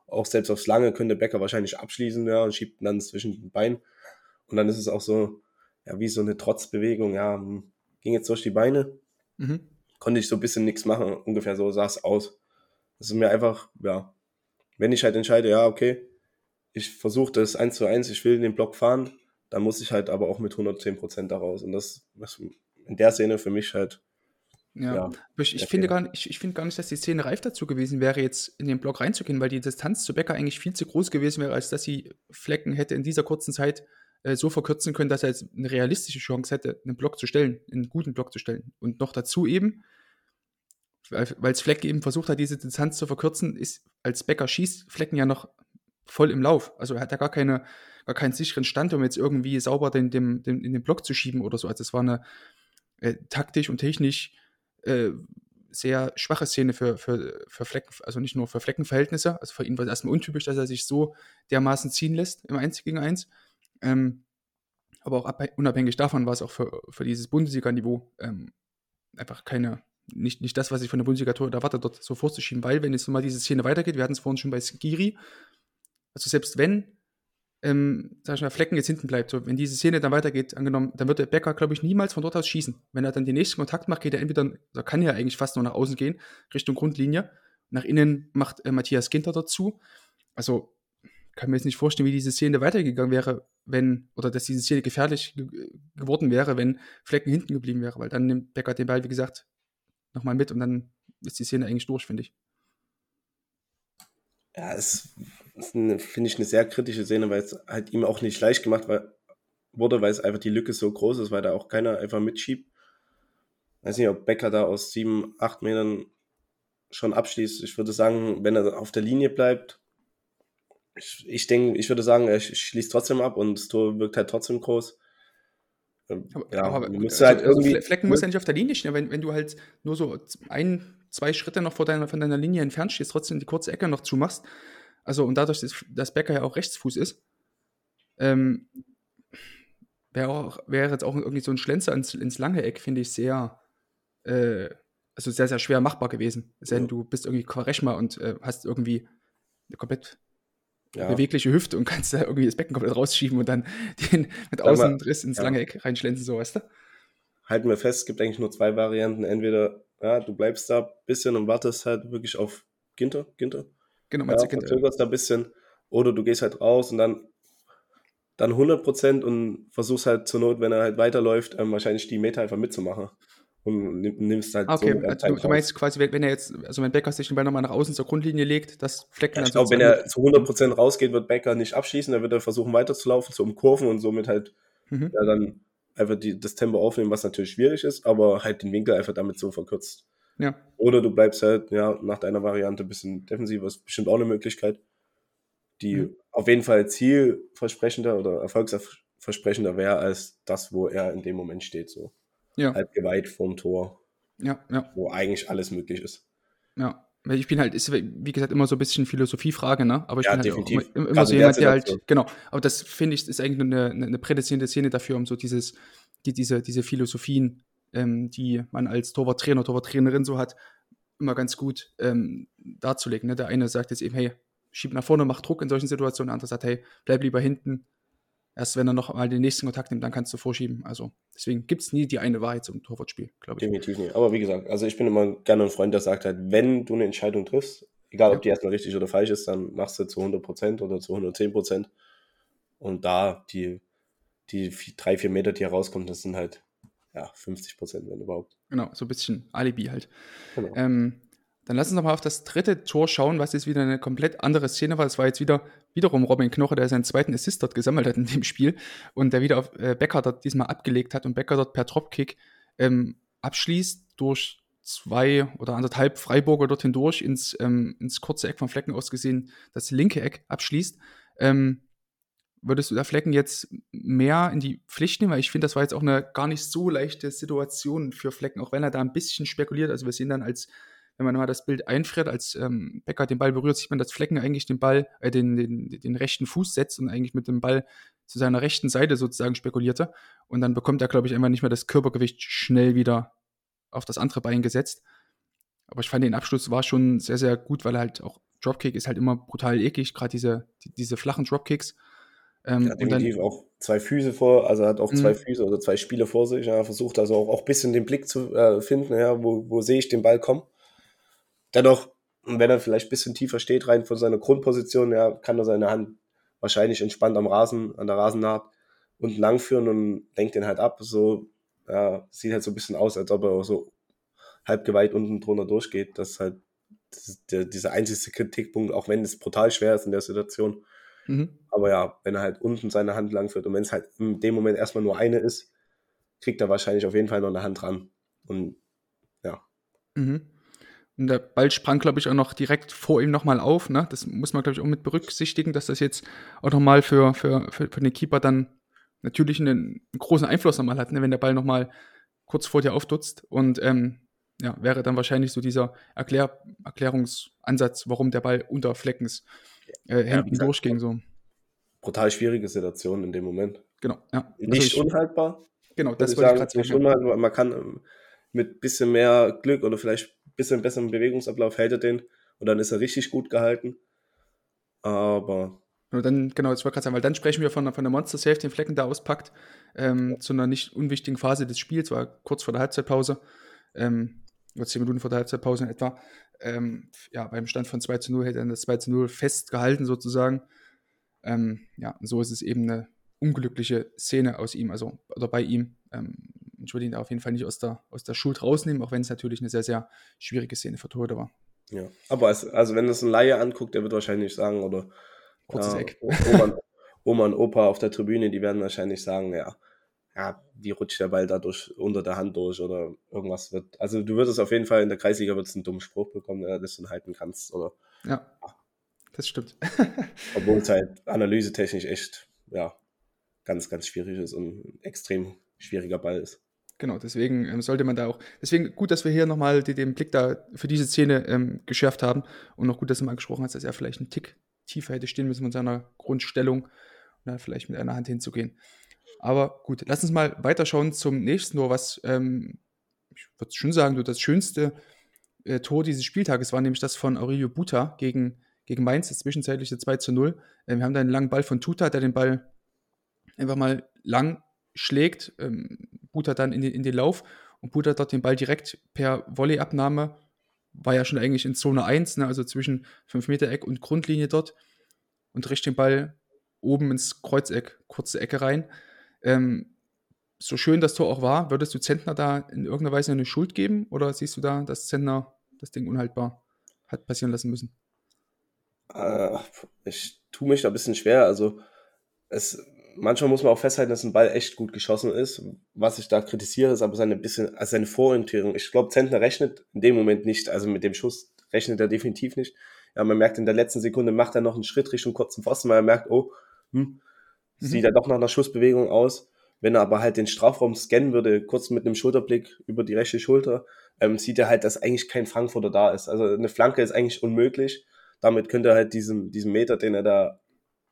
Auch selbst aufs Lange könnte Becker wahrscheinlich abschließen, ja, und schiebt dann zwischen den Beinen. Und dann ist es auch so, ja, wie so eine Trotzbewegung, ja, hm, ging jetzt durch die Beine, mhm. konnte ich so ein bisschen nichts machen, ungefähr so sah es aus. Das ist mir einfach, ja, wenn ich halt entscheide, ja, okay, ich versuche das eins zu eins, ich will den Block fahren, dann muss ich halt aber auch mit 110 Prozent daraus. Und das, ist in der Szene für mich halt. Ja, ja ich, ich finde gar nicht, ich, ich finde gar nicht, dass die Szene reif dazu gewesen wäre, jetzt in den Block reinzugehen, weil die Distanz zu Becker eigentlich viel zu groß gewesen wäre, als dass sie Flecken hätte in dieser kurzen Zeit äh, so verkürzen können, dass er jetzt eine realistische Chance hätte, einen Block zu stellen, einen guten Block zu stellen. Und noch dazu eben, weil es Flecken eben versucht hat, diese Distanz zu verkürzen, ist, als Becker schießt, Flecken ja noch voll im Lauf. Also er hat ja gar keine, gar keinen sicheren Stand, um jetzt irgendwie sauber den, den, den, in den Block zu schieben oder so. Also es war eine äh, taktisch und technisch äh, sehr schwache Szene für, für, für Flecken, also nicht nur für Fleckenverhältnisse. Also für ihn war es erstmal untypisch, dass er sich so dermaßen ziehen lässt im 1 gegen 1. Ähm, aber auch unabhängig davon war es auch für, für dieses Bundesliga-Niveau ähm, einfach keine, nicht, nicht das, was ich von der Bundesliga-Tor erwarte, dort so vorzuschieben, weil, wenn jetzt mal diese Szene weitergeht, wir hatten es vorhin schon bei Skiri, also selbst wenn ähm, sag ich mal, Flecken jetzt hinten bleibt. So, wenn diese Szene dann weitergeht, angenommen, dann wird der Becker, glaube ich, niemals von dort aus schießen. Wenn er dann den nächsten Kontakt macht, geht er entweder, da kann er eigentlich fast nur nach außen gehen, Richtung Grundlinie. Nach innen macht äh, Matthias Ginter dazu. Also kann mir jetzt nicht vorstellen, wie diese Szene weitergegangen wäre, wenn, oder dass diese Szene gefährlich ge geworden wäre, wenn Flecken hinten geblieben wäre, weil dann nimmt Becker den Ball, wie gesagt, nochmal mit und dann ist die Szene eigentlich durch, finde ich. Ja, es finde ich, eine sehr kritische Szene, weil es halt ihm auch nicht leicht gemacht weil, wurde, weil es einfach die Lücke so groß ist, weil da auch keiner einfach mitschiebt. weiß nicht, ob Becker da aus sieben, acht Metern schon abschließt. Ich würde sagen, wenn er auf der Linie bleibt, ich, ich denke, ich würde sagen, er schließt trotzdem ab und das Tor wirkt halt trotzdem groß. Ähm, ja, aber, also, halt also Flecken muss ja nicht auf der Linie stehen, wenn, wenn du halt nur so ein, zwei Schritte noch vor deiner, von deiner Linie entfernt stehst, trotzdem die kurze Ecke noch zumachst, also und dadurch, dass, Becker ja auch Rechtsfuß ist, ähm, wäre wär jetzt auch irgendwie so ein Schlenzer ins, ins lange Eck, finde ich, sehr, äh, also sehr, sehr schwer machbar gewesen. Es denn, du bist irgendwie Quaresma und äh, hast irgendwie eine komplett ja. bewegliche Hüfte und kannst da irgendwie das Becken komplett rausschieben und dann den mit Außenriss ins ja. lange Eck reinschlenzen, so weißt du? Halten wir fest, es gibt eigentlich nur zwei Varianten. Entweder, ja, du bleibst da ein bisschen und wartest halt wirklich auf Ginter, Ginter Genau, ja, verzögerst da ein bisschen. Oder du gehst halt raus und dann, dann 100% und versuchst halt zur Not, wenn er halt weiterläuft, ähm, wahrscheinlich die Meter einfach mitzumachen. Und nimmst halt okay, so also du, du, meinst quasi, wenn er jetzt, also wenn Becker sich den Ball nochmal nach außen zur Grundlinie legt, das Flecken ja, Ich glaube, wenn er zu 100% rausgeht, wird Becker nicht abschießen, dann wird er versuchen weiterzulaufen, zu umkurven und somit halt mhm. ja, dann einfach die, das Tempo aufnehmen, was natürlich schwierig ist, aber halt den Winkel einfach damit so verkürzt. Ja. Oder du bleibst halt, ja, nach deiner Variante ein bisschen defensiver, ist bestimmt auch eine Möglichkeit, die mhm. auf jeden Fall zielversprechender oder erfolgsversprechender wäre als das, wo er in dem Moment steht, so. Ja. Halb geweiht vorm Tor. Ja, ja. Wo eigentlich alles möglich ist. Ja. Weil ich bin halt, ist wie gesagt immer so ein bisschen Philosophiefrage, ne? Aber ich Ja, bin halt definitiv. immer, immer so jemand, der halt, genau. Aber das finde ich, ist eigentlich eine, eine prädestinierte Szene dafür, um so dieses, die, diese, diese Philosophien, ähm, die man als Torwarttrainer, Torwarttrainerin so hat, immer ganz gut ähm, darzulegen. Ne? Der eine sagt jetzt eben, hey, schieb nach vorne, mach Druck in solchen Situationen. Der andere sagt, hey, bleib lieber hinten. Erst wenn er noch mal den nächsten Kontakt nimmt, dann kannst du vorschieben. Also deswegen gibt es nie die eine Wahrheit zum Torwartspiel, glaube ich. Definitiv nicht. Aber wie gesagt, also ich bin immer gerne ein Freund, der sagt halt, wenn du eine Entscheidung triffst, egal ob die erstmal richtig oder falsch ist, dann machst du zu 100% oder zu 110%. Und da die, die drei, vier Meter, die herauskommen, das sind halt ja, 50%, wenn überhaupt. Genau, so ein bisschen Alibi halt. Genau. Ähm, dann lass uns noch mal auf das dritte Tor schauen, was jetzt wieder eine komplett andere Szene war. Es war jetzt wieder wiederum Robin Knoche, der seinen zweiten Assist dort gesammelt hat in dem Spiel und der wieder auf äh, Becker dort diesmal abgelegt hat und Becker dort per Dropkick ähm, abschließt durch zwei oder anderthalb Freiburger dort hindurch ins, ähm, ins kurze Eck von Flecken aus gesehen, das linke Eck abschließt. Ähm, würdest du da Flecken jetzt mehr in die Pflicht nehmen? Weil ich finde, das war jetzt auch eine gar nicht so leichte Situation für Flecken, auch wenn er da ein bisschen spekuliert. Also wir sehen dann als, wenn man mal das Bild einfriert, als ähm, Becker den Ball berührt, sieht man, dass Flecken eigentlich den Ball, äh, den, den, den rechten Fuß setzt und eigentlich mit dem Ball zu seiner rechten Seite sozusagen spekulierte. Und dann bekommt er, glaube ich, einfach nicht mehr das Körpergewicht schnell wieder auf das andere Bein gesetzt. Aber ich fand den Abschluss war schon sehr, sehr gut, weil er halt auch Dropkick ist halt immer brutal eklig, gerade diese, die, diese flachen Dropkicks. Ähm, Ja, und dann, definitiv auch zwei Füße vor, also er hat auch zwei Mhm. Füße oder zwei Spiele vor sich. Ja, versucht also auch, auch ein bisschen den Blick zu äh, finden, ja, wo, wo sehe ich den Ball kommen. Dennoch, wenn er vielleicht ein bisschen tiefer steht, rein von seiner Grundposition, ja, kann er seine Hand wahrscheinlich entspannt am Rasen, an der Rasennaht unten lang führen und lenkt den halt ab. So, ja, sieht halt so ein bisschen aus, als ob er auch so halb geweiht unten drunter durchgeht. Das ist halt das ist der, dieser einzige Kritikpunkt, auch wenn es brutal schwer ist in der Situation. Mhm. Aber ja, wenn er halt unten seine Hand lang führt und wenn es halt in dem Moment erstmal nur eine ist, kriegt er wahrscheinlich auf jeden Fall noch eine Hand dran. Und ja, Mhm. Und der Ball sprang, glaube ich, auch noch direkt vor ihm nochmal auf. Ne? Das muss man, glaube ich, auch mit berücksichtigen, dass das jetzt auch nochmal für, für, für, für den Keeper dann natürlich einen, großen Einfluss nochmal hat, ne? wenn der Ball nochmal kurz vor dir aufdutzt. Und ähm, ja, wäre dann wahrscheinlich so dieser Erklär Erklärungsansatz, warum der Ball unter Fleckens äh, wie gesagt, durchging. So. brutal schwierige Situation in dem Moment. Genau, ja. Also Nicht ich, unhaltbar, genau, das ich wollte ich sagen, gerade nicht sagen. unhaltbar. Man kann ähm, mit bisschen mehr Glück oder vielleicht ein bisschen besserem Bewegungsablauf hält er den und dann ist er richtig gut gehalten. Aber Und dann, genau, jetzt wollte gerade sagen, weil dann sprechen wir von, von der Monster Safe, den Flecken da auspackt, ähm, zu einer nicht unwichtigen Phase des Spiels, war kurz vor der Halbzeitpause, ähm, oder zehn Minuten vor der Halbzeitpause in etwa. Ähm, ja, beim Stand von 2 zu 0 hätte er das 2 zu 0 festgehalten sozusagen. Ähm, ja, und so ist es eben eine unglückliche Szene aus ihm, also oder bei ihm. Ähm, ich würde ihn da auf jeden Fall nicht aus der, aus der Schuld rausnehmen, auch wenn es natürlich eine sehr, sehr schwierige Szene für Torhüter war. ja, aber es, also wenn das ein Laie anguckt, der wird wahrscheinlich sagen, oder Kurzes ja, Eck. Oma, Oma und Opa auf der Tribüne, die werden wahrscheinlich sagen, ja, ja, wie rutscht der Ball dadurch unter der Hand durch oder irgendwas wird. Also du würdest auf jeden Fall in der Kreisliga wird's einen dummen Spruch bekommen, ja, dass du ihn halten kannst. Oder Ja, das stimmt. obwohl es halt analysetechnisch echt, ja, ganz, ganz schwierig ist und ein extrem schwieriger Ball ist. Genau, deswegen ähm, sollte man da auch, deswegen gut, dass wir hier nochmal die, den Blick da für diese Szene ähm, geschärft haben und noch gut, dass du mal angesprochen hast, dass er vielleicht einen Tick tiefer hätte stehen müssen von seiner Grundstellung und da vielleicht mit einer Hand hinzugehen. Aber gut, lass uns mal weiterschauen zum nächsten Tor, was ähm, ich würde schon sagen, das schönste äh, Tor dieses Spieltages war, nämlich das von Aurelio Buta gegen, gegen Mainz, das zwischenzeitliche 2 zu 0. Äh, wir haben da einen langen Ball von Tuta, der den Ball einfach mal lang schlägt, ähm, Buta dann in den, in den Lauf und Buta dort den Ball direkt per Volleyabnahme, war ja schon eigentlich in Zone 1, ne, also zwischen 5-Meter-Eck und Grundlinie dort und richtet den Ball oben ins Kreuzeck, kurze Ecke rein. Ähm, so schön das Tor auch war, würdest du Zentner da in irgendeiner Weise eine Schuld geben oder siehst du da, dass Zentner das Ding unhaltbar hat passieren lassen müssen? Äh, ich tue mich da ein bisschen schwer. Also es, manchmal muss man auch festhalten, dass ein Ball echt gut geschossen ist. Was ich da kritisiere, ist aber seine bisschen, also seine Vororientierung. Ich glaube, Zentner rechnet in dem Moment nicht. Also mit dem Schuss rechnet er definitiv nicht. Ja, man merkt in der letzten Sekunde macht er noch einen Schritt Richtung kurzen Pfosten, weil er merkt, oh, hm, sieht er doch nach einer Schussbewegung aus. Wenn er aber halt den Strafraum scannen würde, kurz mit einem Schulterblick über die rechte Schulter, ähm, sieht er halt, dass eigentlich kein Frankfurter da ist. Also eine Flanke ist eigentlich unmöglich. Damit könnte er halt diesen, diesen Meter, den er da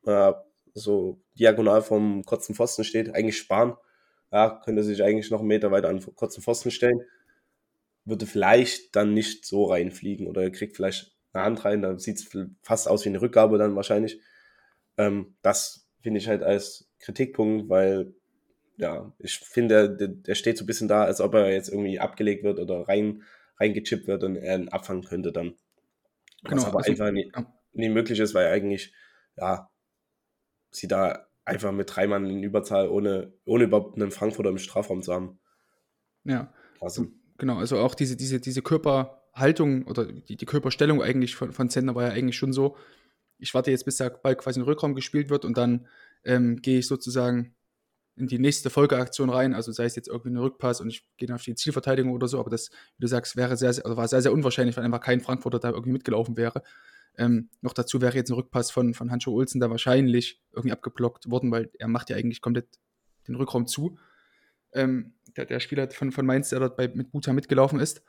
äh, so diagonal vom kurzen Pfosten steht, eigentlich sparen. Ja, könnte sich eigentlich noch einen Meter weiter an den kurzen Pfosten stellen. Würde vielleicht dann nicht so reinfliegen oder er kriegt vielleicht eine Hand rein, da sieht es fast aus wie eine Rückgabe dann wahrscheinlich. Ähm, das finde ich halt als Kritikpunkt, weil ja, ich finde, der, der steht so ein bisschen da, als ob er jetzt irgendwie abgelegt wird oder rein, reingechippt wird und er ihn abfangen könnte dann. Was Genau, aber also- einfach nie, nie möglich ist, weil eigentlich, ja, sie da einfach mit drei Mann in Überzahl, ohne, ohne überhaupt einen Frankfurter im Strafraum zu haben. Ja, Also, genau. Also auch diese, diese, diese Körperhaltung oder die, die Körperstellung eigentlich von, von Zentner war ja eigentlich schon so, ich warte jetzt, bis der Ball quasi in den Rückraum gespielt wird und dann ähm, gehe ich sozusagen in die nächste Folgeaktion rein, also sei es jetzt irgendwie ein Rückpass und ich gehe dann auf die Zielverteidigung oder so, aber das, wie du sagst, wäre sehr, sehr, also war sehr, sehr unwahrscheinlich, weil einfach kein Frankfurter da irgendwie mitgelaufen wäre. Ähm, noch dazu wäre jetzt ein Rückpass von, von Hancho Olsen da wahrscheinlich irgendwie abgeblockt worden, weil er macht ja eigentlich komplett den Rückraum zu. Ähm, der, der Spieler von, von Mainz, der dort bei, mit Buta mitgelaufen ist.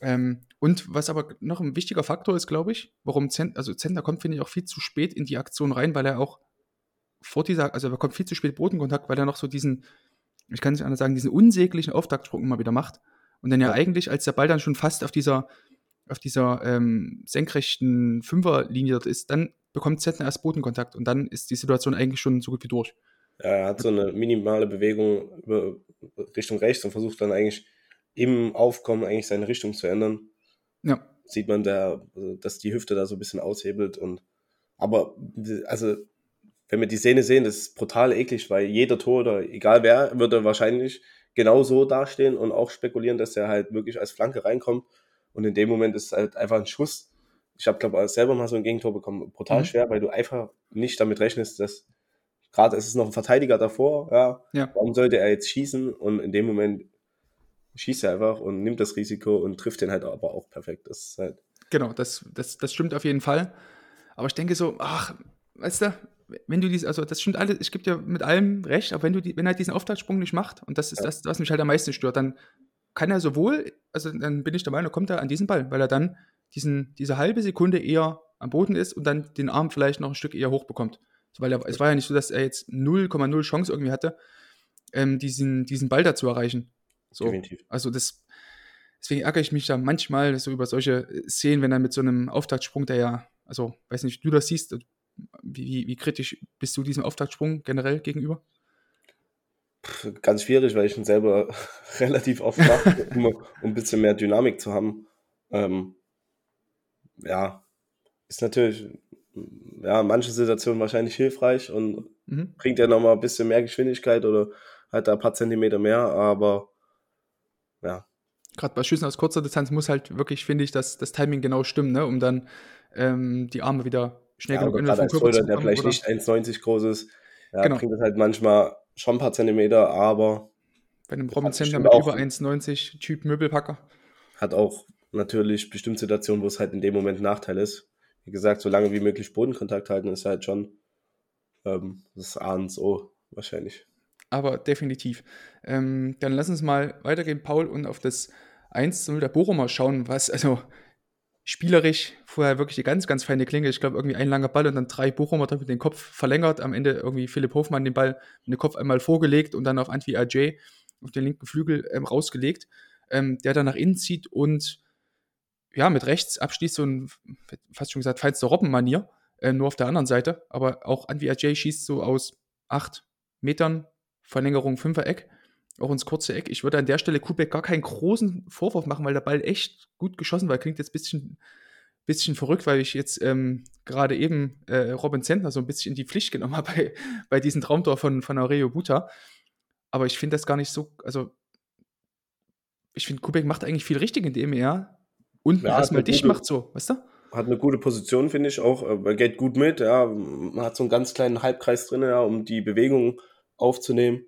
Ähm, und was aber noch ein wichtiger Faktor ist, glaube ich, warum Zent, also Zentner kommt, finde ich, auch viel zu spät in die Aktion rein, weil er auch vor dieser, also er kommt viel zu spät Bodenkontakt, weil er noch so diesen, ich kann es nicht anders sagen, diesen unsäglichen Auftaktsprung immer wieder macht. Und dann ja, Ja. eigentlich, als der Ball dann schon fast auf dieser, auf dieser ähm, senkrechten Fünferlinie dort ist, dann bekommt Zentner erst Bodenkontakt und dann ist die Situation eigentlich schon so gut wie durch. er hat so eine minimale Bewegung Richtung rechts und versucht dann eigentlich im Aufkommen eigentlich seine Richtung zu ändern. Ja, sieht man da, dass die Hüfte da so ein bisschen aushebelt und aber also wenn wir die Szene sehen, das ist brutal eklig, weil jeder Tor oder egal wer, würde wahrscheinlich genau so dastehen und auch spekulieren, dass er halt wirklich als Flanke reinkommt und in dem Moment ist es halt einfach ein Schuss. Ich habe glaube ich selber mal so ein Gegentor bekommen, brutal Mhm. schwer, weil du einfach nicht damit rechnest, dass gerade es ist noch ein Verteidiger davor, ja, ja. warum sollte er jetzt schießen und in dem Moment schießt er einfach und nimmt das Risiko und trifft den halt aber auch perfekt. Das ist halt Genau, das, das, das stimmt auf jeden Fall. Aber ich denke so, ach, weißt du, wenn du dies, also das stimmt alles, ich gebe dir mit allem recht, aber wenn du die, wenn er diesen Auftaktsprung nicht macht, und das ist Ja. das, was mich halt am meisten stört, dann kann er sowohl, also dann bin ich der Meinung, kommt er an diesen Ball, weil er dann diesen, diese halbe Sekunde eher am Boden ist und dann den Arm vielleicht noch ein Stück eher hoch bekommt. So, Weil er, es war ja nicht so, dass er jetzt 0,0 Chance irgendwie hatte, ähm, diesen, diesen Ball da zu erreichen. So. definitiv. Also das, deswegen ärgere ich mich da manchmal so über solche Szenen, wenn er mit so einem Auftaktsprung, der ja, also weiß nicht, du das siehst, wie, wie, wie kritisch bist du diesem Auftaktsprung generell gegenüber? Ganz schwierig, weil ich ihn selber relativ oft mache, um, um ein bisschen mehr Dynamik zu haben. Ähm, ja, ist natürlich ja, in manchen Situationen wahrscheinlich hilfreich und Mhm. bringt ja nochmal ein bisschen mehr Geschwindigkeit oder halt da ein paar Zentimeter mehr, aber ja, Gerade bei Schüssen aus kurzer Distanz muss halt wirklich, finde ich, das, das Timing genau stimmen, ne? um dann ähm, die Arme wieder schnell ja genug in den Körper zu der bekommen. vielleicht Oder nicht 1,90 groß ist, ja, Genau. bringt das halt manchmal schon ein paar Zentimeter, aber bei einem Robin bestimmt mit über 1,90 Typ Möbelpacker. hat auch natürlich bestimmte Situationen, wo es halt in dem Moment ein Nachteil ist. Wie gesagt, so lange wie möglich Bodenkontakt halten ist halt schon ähm, das A und O wahrscheinlich. Aber definitiv. Ähm, dann lass uns mal weitergehen, Paul, und auf das 1 zu 0 der Bochumer schauen, was also spielerisch vorher wirklich eine ganz, ganz feine Klinge. Ich glaube, irgendwie ein langer Ball und dann drei Bochumer mit den Kopf verlängert. Am Ende irgendwie Philipp Hofmann den Ball mit dem Kopf einmal vorgelegt und dann auf Antwi Ajay auf den linken Flügel ähm, rausgelegt, ähm, der dann nach innen zieht und ja, mit rechts abschließt so ein, fast schon gesagt, feinster Robbenmanier, äh, nur auf der anderen Seite. Aber auch Antwi Ajay schießt so aus acht Metern Verlängerung Fünfer-Eck, auch ins kurze Eck. Ich würde an der Stelle Kubek gar keinen großen Vorwurf machen, weil der Ball echt gut geschossen war. Klingt jetzt ein bisschen, bisschen verrückt, weil ich jetzt ähm, gerade eben äh, Robin Zentner so ein bisschen in die Pflicht genommen habe bei, bei diesem Traumtor von, von Aurelio Buta. Aber ich finde das gar nicht so, also ich finde, Kubek macht eigentlich viel richtig, indem er unten Ja, erstmal dicht macht, so, weißt du? Hat eine gute Position, finde ich auch. Er geht gut mit, ja. Man hat so einen ganz kleinen Halbkreis drin, ja, um die Bewegung aufzunehmen.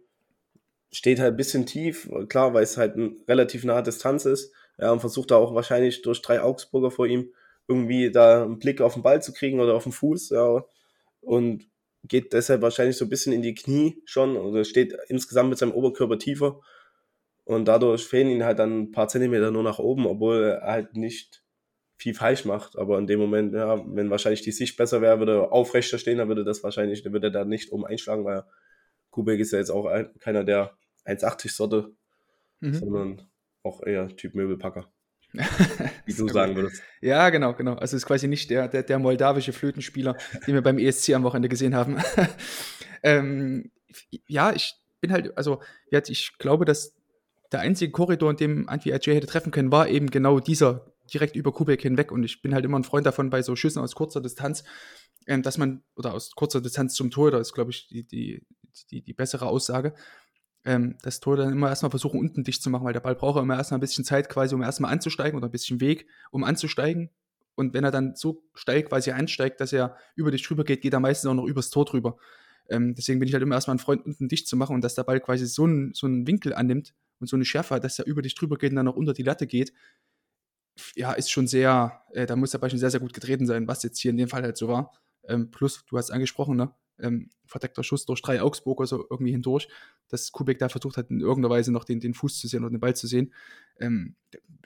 Steht halt ein bisschen tief, klar, weil es halt eine relativ nahe Distanz ist. Ja, und versucht da auch wahrscheinlich durch drei Augsburger vor ihm irgendwie da einen Blick auf den Ball zu kriegen oder auf den Fuß, ja. Und geht deshalb wahrscheinlich so ein bisschen in die Knie schon oder steht insgesamt mit seinem Oberkörper tiefer. Und dadurch fehlen ihm halt dann ein paar Zentimeter nur nach oben, obwohl er halt nicht viel falsch macht. Aber in dem Moment, ja, wenn wahrscheinlich die Sicht besser wäre, würde er aufrechter stehen, dann würde das wahrscheinlich, dann würde er da nicht um einschlagen, weil Kubek ist ja jetzt auch ein, keiner der 1,80 Sorte, mhm. sondern auch eher Typ Möbelpacker. Wie du sagen würdest. Ja, genau, genau. Also ist quasi nicht der, der, der moldawische Flötenspieler, den wir beim ESC am Wochenende gesehen haben. ähm, ja, ich bin halt, also ich glaube, dass der einzige Korridor, in dem Antwi Ajay hätte treffen können, war eben genau dieser direkt über Kubek hinweg. Und ich bin halt immer ein Freund davon, bei so Schüssen aus kurzer Distanz, ähm, dass man, oder aus kurzer Distanz zum Tor, das ist, glaube ich, die, die, die, die bessere Aussage, ähm, das Tor dann immer erstmal versuchen, unten dicht zu machen, weil der Ball braucht immer erstmal ein bisschen Zeit quasi, um erstmal anzusteigen oder ein bisschen Weg, um anzusteigen. Und wenn er dann so steil quasi einsteigt, dass er über dich drüber geht, geht er meistens auch noch übers Tor drüber. Ähm, deswegen bin ich halt immer erstmal ein Freund, unten dicht zu machen und dass der Ball quasi so einen, so einen Winkel annimmt und so eine Schärfe hat, dass er über dich drüber geht und dann noch unter die Latte geht. Ja, ist schon sehr, äh, da muss der Ball schon sehr, sehr gut getreten sein, was jetzt hier in dem Fall halt so war. Ähm, plus, du hast angesprochen, ne? Ähm, verdeckter Schuss durch drei Augsburger so irgendwie hindurch, dass Kubek da versucht hat, in irgendeiner Weise noch den, den Fuß zu sehen oder den Ball zu sehen. Ähm,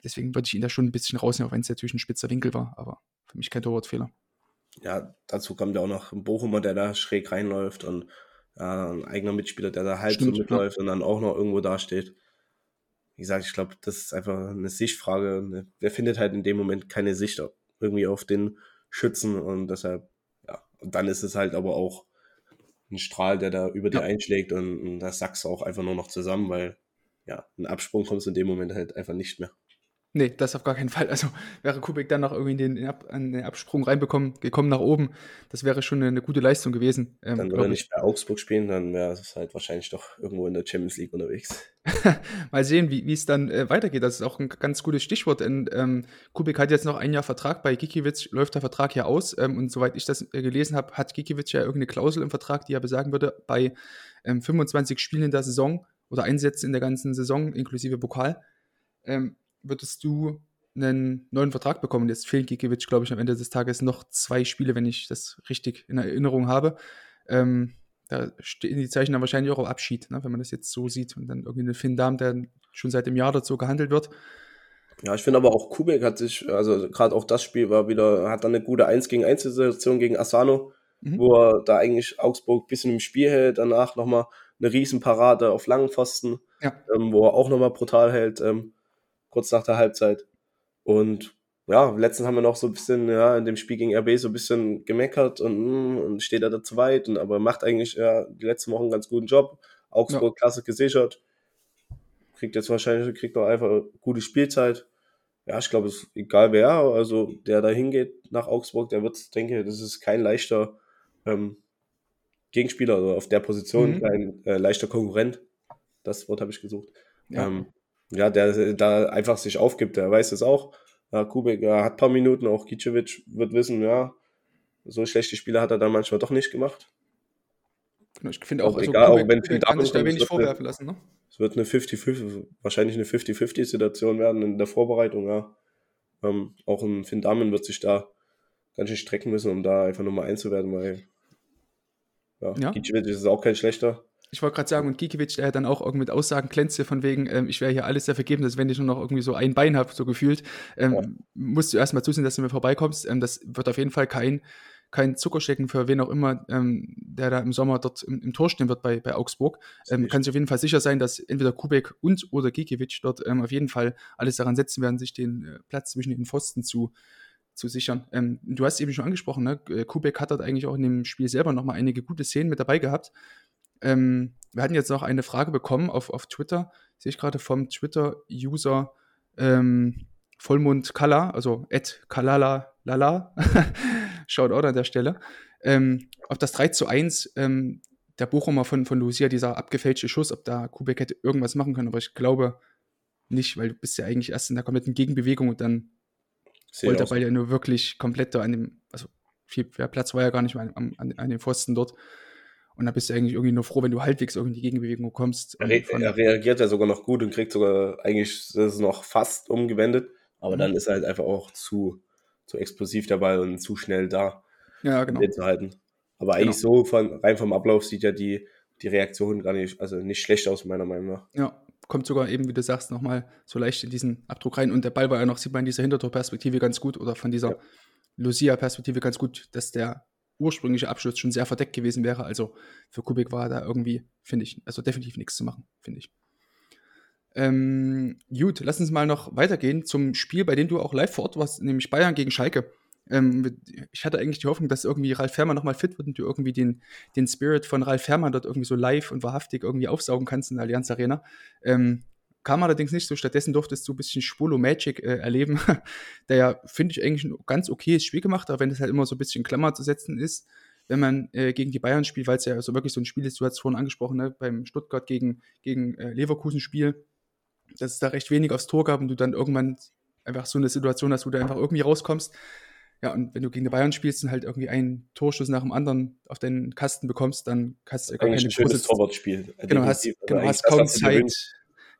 deswegen würde ich ihn da schon ein bisschen rausnehmen, auch wenn es natürlich ein spitzer Winkel war, aber für mich kein Torwartfehler. Ja, dazu kommt ja auch noch ein Bochumer, der da schräg reinläuft und ja, ein eigener Mitspieler, der da halb Stimmt, so mitläuft ja. und dann auch noch irgendwo dasteht. Wie gesagt, ich glaube, das ist einfach eine Sichtfrage. Wer findet halt in dem Moment keine Sicht irgendwie auf den Schützen und deshalb, ja, und dann ist es halt aber auch ein Strahl, der da über ja. dir einschlägt und, und da sackst du auch einfach nur noch zusammen, weil ja, ein Absprung kommst du in dem Moment halt einfach nicht mehr. Nee, das auf gar keinen Fall. Also wäre Kubik dann noch irgendwie in den, in den Absprung reinbekommen, gekommen nach oben, das wäre schon eine, eine gute Leistung gewesen. Ähm, dann würde er nicht bei Augsburg spielen, dann wäre es halt wahrscheinlich doch irgendwo in der Champions League unterwegs. Mal sehen, wie es dann äh, weitergeht. Das ist auch ein ganz gutes Stichwort. Denn, ähm, Kubik hat jetzt noch ein Jahr Vertrag. Bei Gikiewicz läuft der Vertrag ja aus. Ähm, und soweit ich das äh, gelesen habe, hat Gikiewicz ja irgendeine Klausel im Vertrag, die er besagen würde, bei 25 ähm, Spielen in der Saison oder Einsätzen in der ganzen Saison, inklusive Pokal, ähm, würdest du einen neuen Vertrag bekommen. Jetzt fehlen Gikiewicz, glaube ich, am Ende des Tages noch zwei Spiele, wenn ich das richtig in Erinnerung habe. Ähm, da stehen die Zeichen dann wahrscheinlich auch auf Abschied, ne, wenn man das jetzt so sieht. Und dann irgendwie ein Finn Darm, der schon seit dem Jahr dazu gehandelt wird. Ja, ich finde aber auch Kubek hat sich, also gerade auch das Spiel war wieder, hat dann eine gute 1 gegen 1 Situation gegen Asano, mhm. wo er da eigentlich Augsburg ein bisschen im Spiel hält, danach nochmal eine Riesenparade auf langen Pfosten, ja. ähm, wo er auch nochmal brutal hält, ähm, kurz nach der Halbzeit. Und ja, letztens haben wir noch so ein bisschen, ja, in dem Spiel gegen RB so ein bisschen gemeckert und, hm, und steht er da zu weit, und, aber macht eigentlich ja die letzten Wochen einen ganz guten Job. Augsburg ja. klasse gesichert. Kriegt jetzt wahrscheinlich, kriegt auch einfach gute Spielzeit. Ja, ich glaube, es ist egal wer, also der da hingeht nach Augsburg, der wird, denke das ist kein leichter ähm, Gegenspieler, also auf der Position, mhm. kein äh, leichter Konkurrent. Das Wort habe ich gesucht. Ja. Ähm, ja, der da einfach sich aufgibt, der weiß es auch ja, Kubek ja, hat ein paar Minuten, auch Kicevic wird wissen, ja, so schlechte Spiele hat er dann manchmal doch nicht gemacht. Genau, ich finde auch, also egal, Kubek, auch wenn Kubek kann sich da wenig vorwerfen lassen. Ne? Es wird eine 50-50, wahrscheinlich eine 50-50-Situation werden in der Vorbereitung, ja. Ähm, auch ein Finn Damen wird sich da ganz schön strecken müssen, um da einfach nochmal einzuwerden, weil ja, ja. Kicevic ist auch kein schlechter. Ich wollte gerade sagen, und Gikiewicz, der hat dann auch irgendwie mit Aussagen glänzte von wegen, ähm, ich wäre hier alles sehr vergeben, dass wenn ich nur noch irgendwie so ein Bein habe, so gefühlt, ähm, ja. musst du erstmal zusehen, dass du mir vorbeikommst. Ähm, das wird auf jeden Fall kein, kein Zuckerstecken für wen auch immer, ähm, der da im Sommer dort im, im Tor stehen wird bei, bei Augsburg. Ähm, kann sich auf jeden Fall sicher sein, dass entweder Kubek und oder Gikiewicz dort ähm, auf jeden Fall alles daran setzen werden, sich den äh, Platz zwischen den Pfosten zu, zu sichern. Ähm, du hast eben schon angesprochen, ne? Kubek hat dort eigentlich auch in dem Spiel selber nochmal einige gute Szenen mit dabei gehabt. Ähm, wir hatten jetzt noch eine Frage bekommen auf, auf Twitter, sehe ich gerade vom Twitter-User ähm, Vollmond Kala, also Ed Kalala Lala, Shoutout an der Stelle, ähm, auf das 3 zu 1 ähm, der Bochumer von, von Lucia, dieser abgefälschte Schuss, ob da Kubek hätte irgendwas machen können, aber ich glaube nicht, weil du bist ja eigentlich erst in der kompletten Gegenbewegung und dann wollte der Ball ja nur wirklich komplett da an dem, also viel Platz war ja gar nicht mehr an, an, an den Pfosten dort. Und da bist du eigentlich irgendwie nur froh, wenn du halbwegs irgendwie Gegenbewegung kommst. Er, re er, reagiert ja sogar noch gut und kriegt sogar eigentlich das ist noch fast umgewendet. Aber mhm. dann ist er halt einfach auch zu, zu explosiv dabei und zu schnell da, ja, genau. zu halten. Aber eigentlich so von, rein vom Ablauf sieht ja die, die Reaktion gar nicht, also nicht schlecht aus, meiner Meinung nach. Ja, kommt sogar eben, wie du sagst, nochmal so leicht in diesen Abdruck rein. Und der Ball war ja noch, sieht man in dieser Hintertorperspektive ganz gut oder von dieser Ja. Lucia-Perspektive ganz gut, dass der ursprüngliche Abschluss schon sehr verdeckt gewesen wäre. Also für Kubik war da irgendwie, finde ich, also definitiv nichts zu machen, finde ich. Ähm, gut, lass uns mal noch weitergehen zum Spiel, bei dem du auch live vor Ort warst, nämlich Bayern gegen Schalke. Ähm, ich hatte eigentlich die Hoffnung, dass irgendwie Ralf Fährmann nochmal fit wird und du irgendwie den, den Spirit von Ralf Fährmann dort irgendwie so live und wahrhaftig irgendwie aufsaugen kannst in der Allianz Arena. Ähm, kam allerdings nicht so. Stattdessen durftest du ein bisschen Schwolo Magic äh, erleben, der ja, finde ich, eigentlich ein ganz okayes Spiel gemacht hat, wenn es halt immer so ein bisschen Klammer zu setzen ist, wenn man äh, gegen die Bayern spielt, weil es ja so wirklich so ein Spiel ist, du hast es vorhin angesprochen, ne, beim Stuttgart gegen, gegen äh, Leverkusen-Spiel, dass es da recht wenig aufs Tor gab und du dann irgendwann einfach so eine Situation hast, wo du einfach irgendwie rauskommst. Ja, und wenn du gegen die Bayern spielst und halt irgendwie einen Torschuss nach dem anderen auf deinen Kasten bekommst, dann hast du gar keine ein schönes Torwartspiel. Genau, hast. Also genau, eigentlich hast das, kaum Zeit.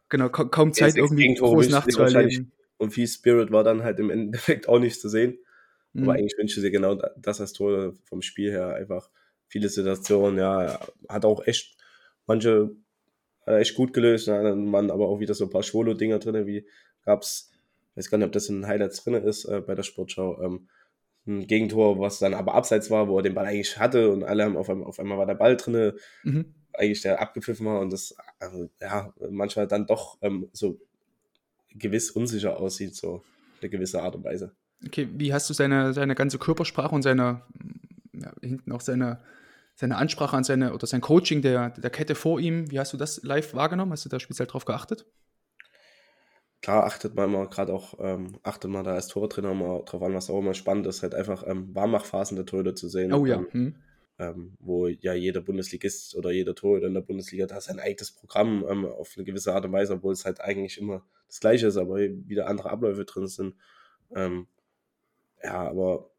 Genau, kaum, kaum Zeit irgendwie groß nachzuerleben. Und viel Spirit war dann halt im Endeffekt auch nicht zu sehen. Mhm. Aber eigentlich wünsche ich dir genau das als Tor vom Spiel her. Einfach viele Situationen, ja, hat auch echt manche hat er echt gut gelöst. Da waren aber auch wieder so ein paar Schwolo-Dinger drin, wie gab's, weiß gar nicht, ob das in den Highlights drin ist äh, bei der Sportschau. Ähm, ein Gegentor, was dann aber abseits war, wo er den Ball eigentlich hatte und alle haben auf einmal, auf einmal war der Ball drinne, Mhm. Eigentlich der abgepfiffen war und das also, ja manchmal dann doch ähm, so gewiss unsicher aussieht, so eine gewisse Art und Weise. Okay, wie hast du seine, seine ganze Körpersprache und seine, ja, hinten auch seine, seine Ansprache an seine, oder sein Coaching der, der Kette vor ihm, wie hast du das live wahrgenommen? Hast du da speziell drauf geachtet? Klar achtet man immer gerade auch, ähm, achtet man da als Tortrainer mal drauf an, was auch immer spannend ist, halt einfach ähm, Warmmachphasen der Torhüter zu sehen. Oh ja. Ähm, Hm. Ähm, wo ja jeder Bundesligist oder jeder Torhüter in der Bundesliga da sein eigenes Programm ähm, auf eine gewisse Art und Weise, obwohl es halt eigentlich immer das Gleiche ist, aber wieder andere Abläufe drin sind. Ähm, ja, aber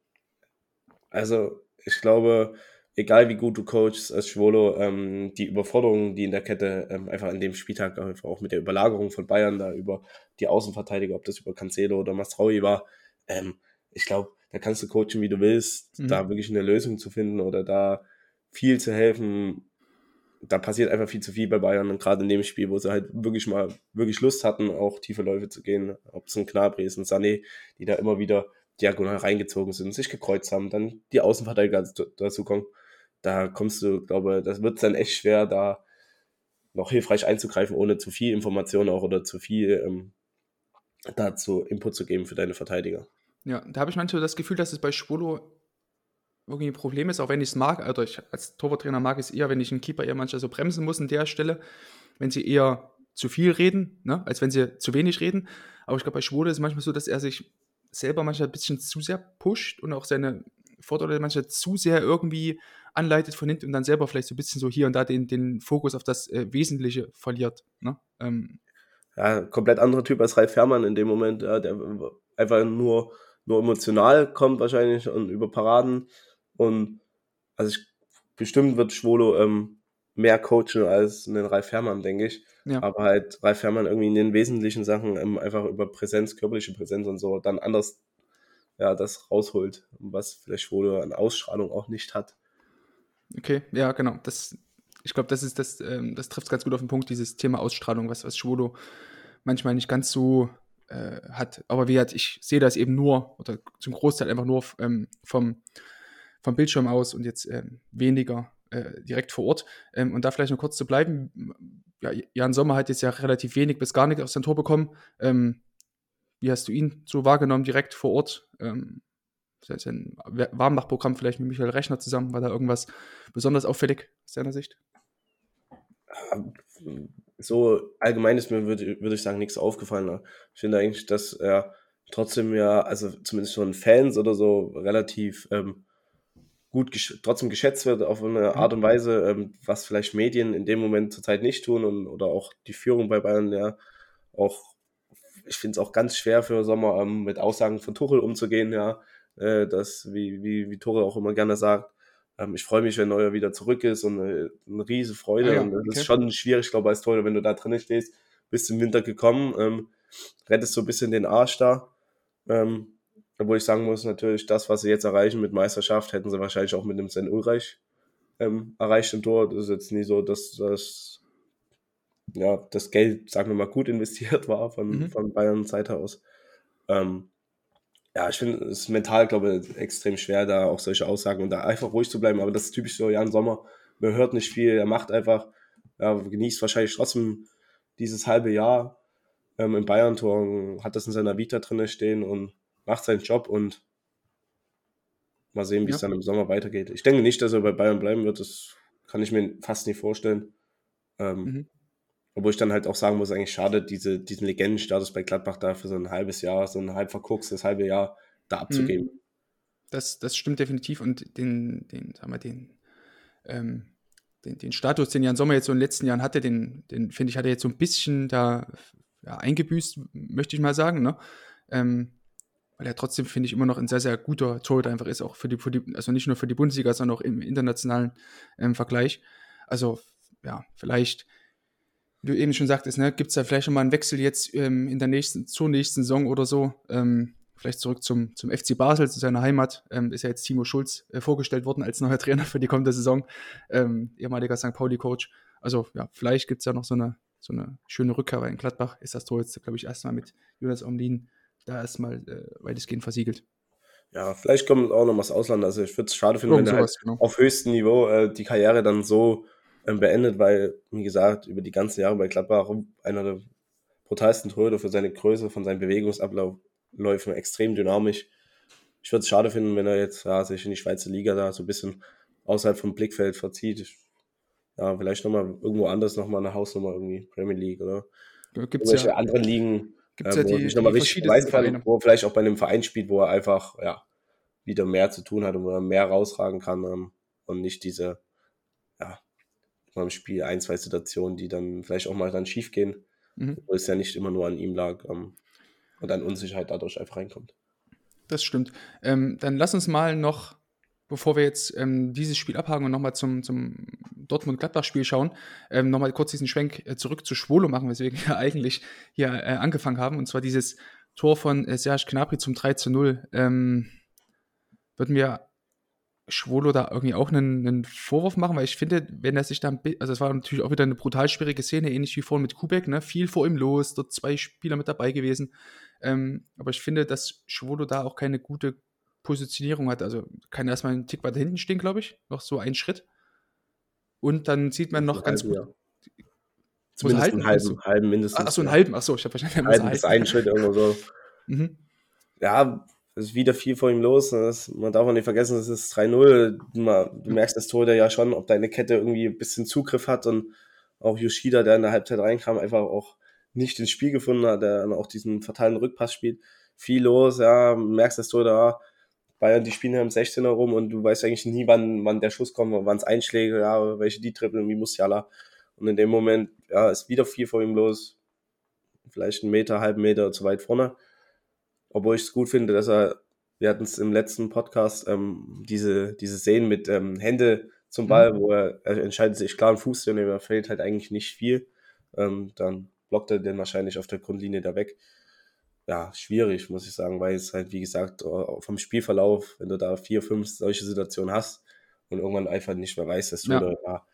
also ich glaube, egal wie gut du coachst als Schwolo, ähm, die Überforderung, die in der Kette ähm, einfach an dem Spieltag einfach auch mit der Überlagerung von Bayern da über die Außenverteidiger, ob das über Cancelo oder Masraui war, ähm, ich glaube, da kannst du coachen, wie du willst, Mhm. da wirklich eine Lösung zu finden oder da viel zu helfen. Da passiert einfach viel zu viel bei Bayern und gerade in dem Spiel, wo sie halt wirklich mal wirklich Lust hatten, auch tiefe Läufe zu gehen, ob es ein Knabri ist, ein Sané, die da immer wieder diagonal reingezogen sind, sich gekreuzt haben, dann die Außenverteidiger dazu- kommen. Da kommst du, glaube, das wird dann echt schwer, da noch hilfreich einzugreifen, ohne zu viel Information auch oder zu viel ähm, dazu Input zu geben für deine Verteidiger. Ja, da habe ich manchmal das Gefühl, dass es bei Schwolo irgendwie ein Problem ist, auch wenn ich es mag, also ich als Torwarttrainer mag es eher, wenn ich einen Keeper eher manchmal so bremsen muss an der Stelle, wenn sie eher zu viel reden, ne, als wenn sie zu wenig reden. Aber ich glaube, bei Schwolo ist es manchmal so, dass er sich selber manchmal ein bisschen zu sehr pusht und auch seine Vorteile manchmal zu sehr irgendwie anleitet von hinten und dann selber vielleicht so ein bisschen so hier und da den, den Fokus auf das äh, Wesentliche verliert. Ne? Ähm, ja, komplett anderer Typ als Ralf Fährmann in dem Moment, ja, der einfach nur, nur emotional kommt wahrscheinlich und über Paraden. Und also ich, bestimmt wird Schwolo ähm, mehr coachen als einen Ralf Fährmann, denke ich. ja. Aber halt Ralf Fährmann irgendwie in den wesentlichen Sachen ähm, einfach über Präsenz, körperliche Präsenz und so dann anders ja, das rausholt, was vielleicht Schwolo an Ausstrahlung auch nicht hat. Okay, ja, genau. Das, ich glaube, das ist das, ähm, das trifft ganz gut auf den Punkt, dieses Thema Ausstrahlung, was, was Schwodo manchmal nicht ganz so äh, hat. Aber wie gesagt, ich sehe das eben nur oder zum Großteil einfach nur ähm, vom, vom Bildschirm aus und jetzt ähm, weniger äh, direkt vor Ort. Ähm, und da vielleicht noch kurz zu bleiben. Ja, Jan Sommer hat jetzt ja relativ wenig bis gar nicht aus sein Tor bekommen. Ähm, wie hast du ihn so wahrgenommen direkt vor Ort? Ähm, sein Warmmachprogramm vielleicht mit Michael Rechner zusammen, war da irgendwas besonders auffällig aus deiner Sicht? So allgemein ist mir, würde würd ich sagen, nichts aufgefallen. Ich finde eigentlich, dass er trotzdem ja, also zumindest von Fans oder so, relativ ähm, gut gesch trotzdem geschätzt wird auf eine Art und Weise, ähm, was vielleicht Medien in dem Moment zurzeit nicht tun und oder auch die Führung bei Bayern ja auch, ich finde es auch ganz schwer für Sommer ähm, mit Aussagen von Tuchel umzugehen, ja, äh, das, wie, wie, wie Tuchel auch immer gerne sagt, ähm, ich freue mich, wenn Neuer wieder zurück ist und eine, eine riese Freude. Ah ja, und das okay. ist schon schwierig, ich glaube, als Torhüter, wenn du da drin stehst, bist im Winter gekommen, ähm, rettest so ein bisschen den Arsch da. Ähm, obwohl ich sagen muss, natürlich, das, was sie jetzt erreichen mit Meisterschaft, hätten sie wahrscheinlich auch mit dem Sven Ulreich ähm, erreicht im Tor. Das ist jetzt nie so, dass das, ja, das Geld, sagen wir mal, gut investiert war von, mhm. von Bayern Seite aus. Ähm, ja, ich finde es mental, glaube ich, extrem schwer, da auch solche Aussagen und da einfach ruhig zu bleiben. Aber das ist typisch so Jan Sommer. Man hört nicht viel, er macht einfach, ja, genießt wahrscheinlich trotzdem dieses halbe Jahr ähm, im Bayern-Tor, hat das in seiner Vita drinne stehen und macht seinen Job und mal sehen, wie ja. es dann im Sommer weitergeht. Ich denke nicht, dass er bei Bayern bleiben wird, das kann ich mir fast nicht vorstellen. Ähm, mhm. Obwohl ich dann halt auch sagen muss, eigentlich schade, diese, diesen Legendenstatus bei Gladbach da für so ein halbes Jahr, so ein halb verkuckstes halbe Jahr da abzugeben. Mhm. Das, das stimmt definitiv und den, den, sagen wir, den, ähm, den, den Status, den Jan Sommer jetzt so in den letzten Jahren hatte, den, den finde ich, hat er jetzt so ein bisschen da ja, eingebüßt, möchte ich mal sagen, ne? Ähm, weil er trotzdem, finde ich, immer noch ein sehr, sehr guter Torhüter einfach ist, auch für die, für die, also nicht nur für die Bundesliga, sondern auch im internationalen ähm, Vergleich. Also, ja, vielleicht wie du eben schon sagtest, ne, gibt es da vielleicht schon mal einen Wechsel jetzt ähm, in der nächsten, zur nächsten Saison oder so. Ähm, vielleicht zurück zum, zum FC Basel, zu seiner Heimat. Ähm, ist ja jetzt Timo Schulz äh, vorgestellt worden als neuer Trainer für die kommende Saison, ähm, ehemaliger St. Pauli-Coach. Also ja, vielleicht gibt es ja noch so eine, so eine schöne Rückkehr, weil in Gladbach ist das Tor jetzt, glaube ich, erstmal mit Jonas Omlin da erstmal äh, weitestgehend versiegelt. Ja, vielleicht kommt auch noch was Ausland. Also ich würde es schade finden, Irgend wenn er halt genau. auf höchstem Niveau äh, die Karriere dann so beendet, weil, wie gesagt, über die ganzen Jahre bei Gladbach einer der brutalsten Torhüter für seine Größe, von seinen Bewegungsabläufen extrem dynamisch. Ich würde es schade finden, wenn er jetzt ja, sich in die Schweizer Liga da so ein bisschen außerhalb vom Blickfeld verzieht. Ich, ja, vielleicht nochmal irgendwo anders nochmal eine Hausnummer irgendwie, Premier League oder gibt's irgendwelche ja, anderen Ligen, gibt's äh, wo ja die, ich nochmal richtig kann, wo er vielleicht auch bei einem Verein spielt, wo er einfach ja, wieder mehr zu tun hat und wo er mehr rausragen kann ähm, und nicht diese im Spiel ein, zwei Situationen, die dann vielleicht auch mal dann schief gehen, mhm. wo es ja nicht immer nur an ihm lag ähm, und dann Unsicherheit dadurch einfach reinkommt. Das stimmt. Ähm, dann lass uns mal noch, bevor wir jetzt ähm, dieses Spiel abhaken und nochmal zum, zum Dortmund-Gladbach-Spiel schauen, ähm, nochmal kurz diesen Schwenk äh, zurück zu Schwolo machen, weswegen wir eigentlich hier äh, angefangen haben, und zwar dieses Tor von äh, Serge Gnabry zum 3 zu 0. Ähm, würden wir Schwolo da irgendwie auch einen, einen, Vorwurf machen, weil ich finde, wenn er sich dann, also es war natürlich auch wieder eine brutal schwierige Szene, ähnlich wie vorhin mit Kubek, ne? viel vor ihm los, dort zwei Spieler mit dabei gewesen. Ähm, aber ich finde, dass Schwolo da auch keine gute Positionierung hat. Also kann er erstmal einen Tick weiter hinten stehen, glaube ich, noch so einen Schritt. Und dann sieht man noch ganz gut. Ja. Zumindest halten, einen halben, halben mindestens. Ach so, einen halben, ach so, ich habe wahrscheinlich einen halben bis einen Schritt irgendwo so. Mhm. Ja, ist wieder viel vor ihm los. Das, man darf auch nicht vergessen, es ist 3-0. Du merkst das Tor ja schon, ob deine Kette irgendwie ein bisschen Zugriff hat und auch Yoshida, der in der Halbzeit reinkam, einfach auch nicht ins Spiel gefunden hat, der dann auch diesen fatalen Rückpass spielt. Viel los, ja, merkst das Tor da. Bayern, die spielen ja im 16er rum und du weißt eigentlich nie, wann, wann der Schuss kommt, wann es Einschläge, ja, welche die trippeln, wie Musiala. Und in dem Moment, ja, ist wieder viel vor ihm los. Vielleicht einen Meter, halben Meter zu weit vorne obwohl ich es gut finde, dass er, wir hatten es im letzten Podcast, ähm, diese, diese Szenen mit ähm, Hände zum mhm. Ball, mhm. wo er, er entscheidet sich klar, einen Fuß zu nehmen, er fällt halt eigentlich nicht viel. Ähm, dann blockt er den wahrscheinlich auf der Grundlinie da weg. Ja, schwierig, muss ich sagen, weil es halt, wie gesagt, vom Spielverlauf, wenn du da vier, fünf solche Situationen hast und irgendwann einfach nicht mehr weißt, dass du ja. da, ja,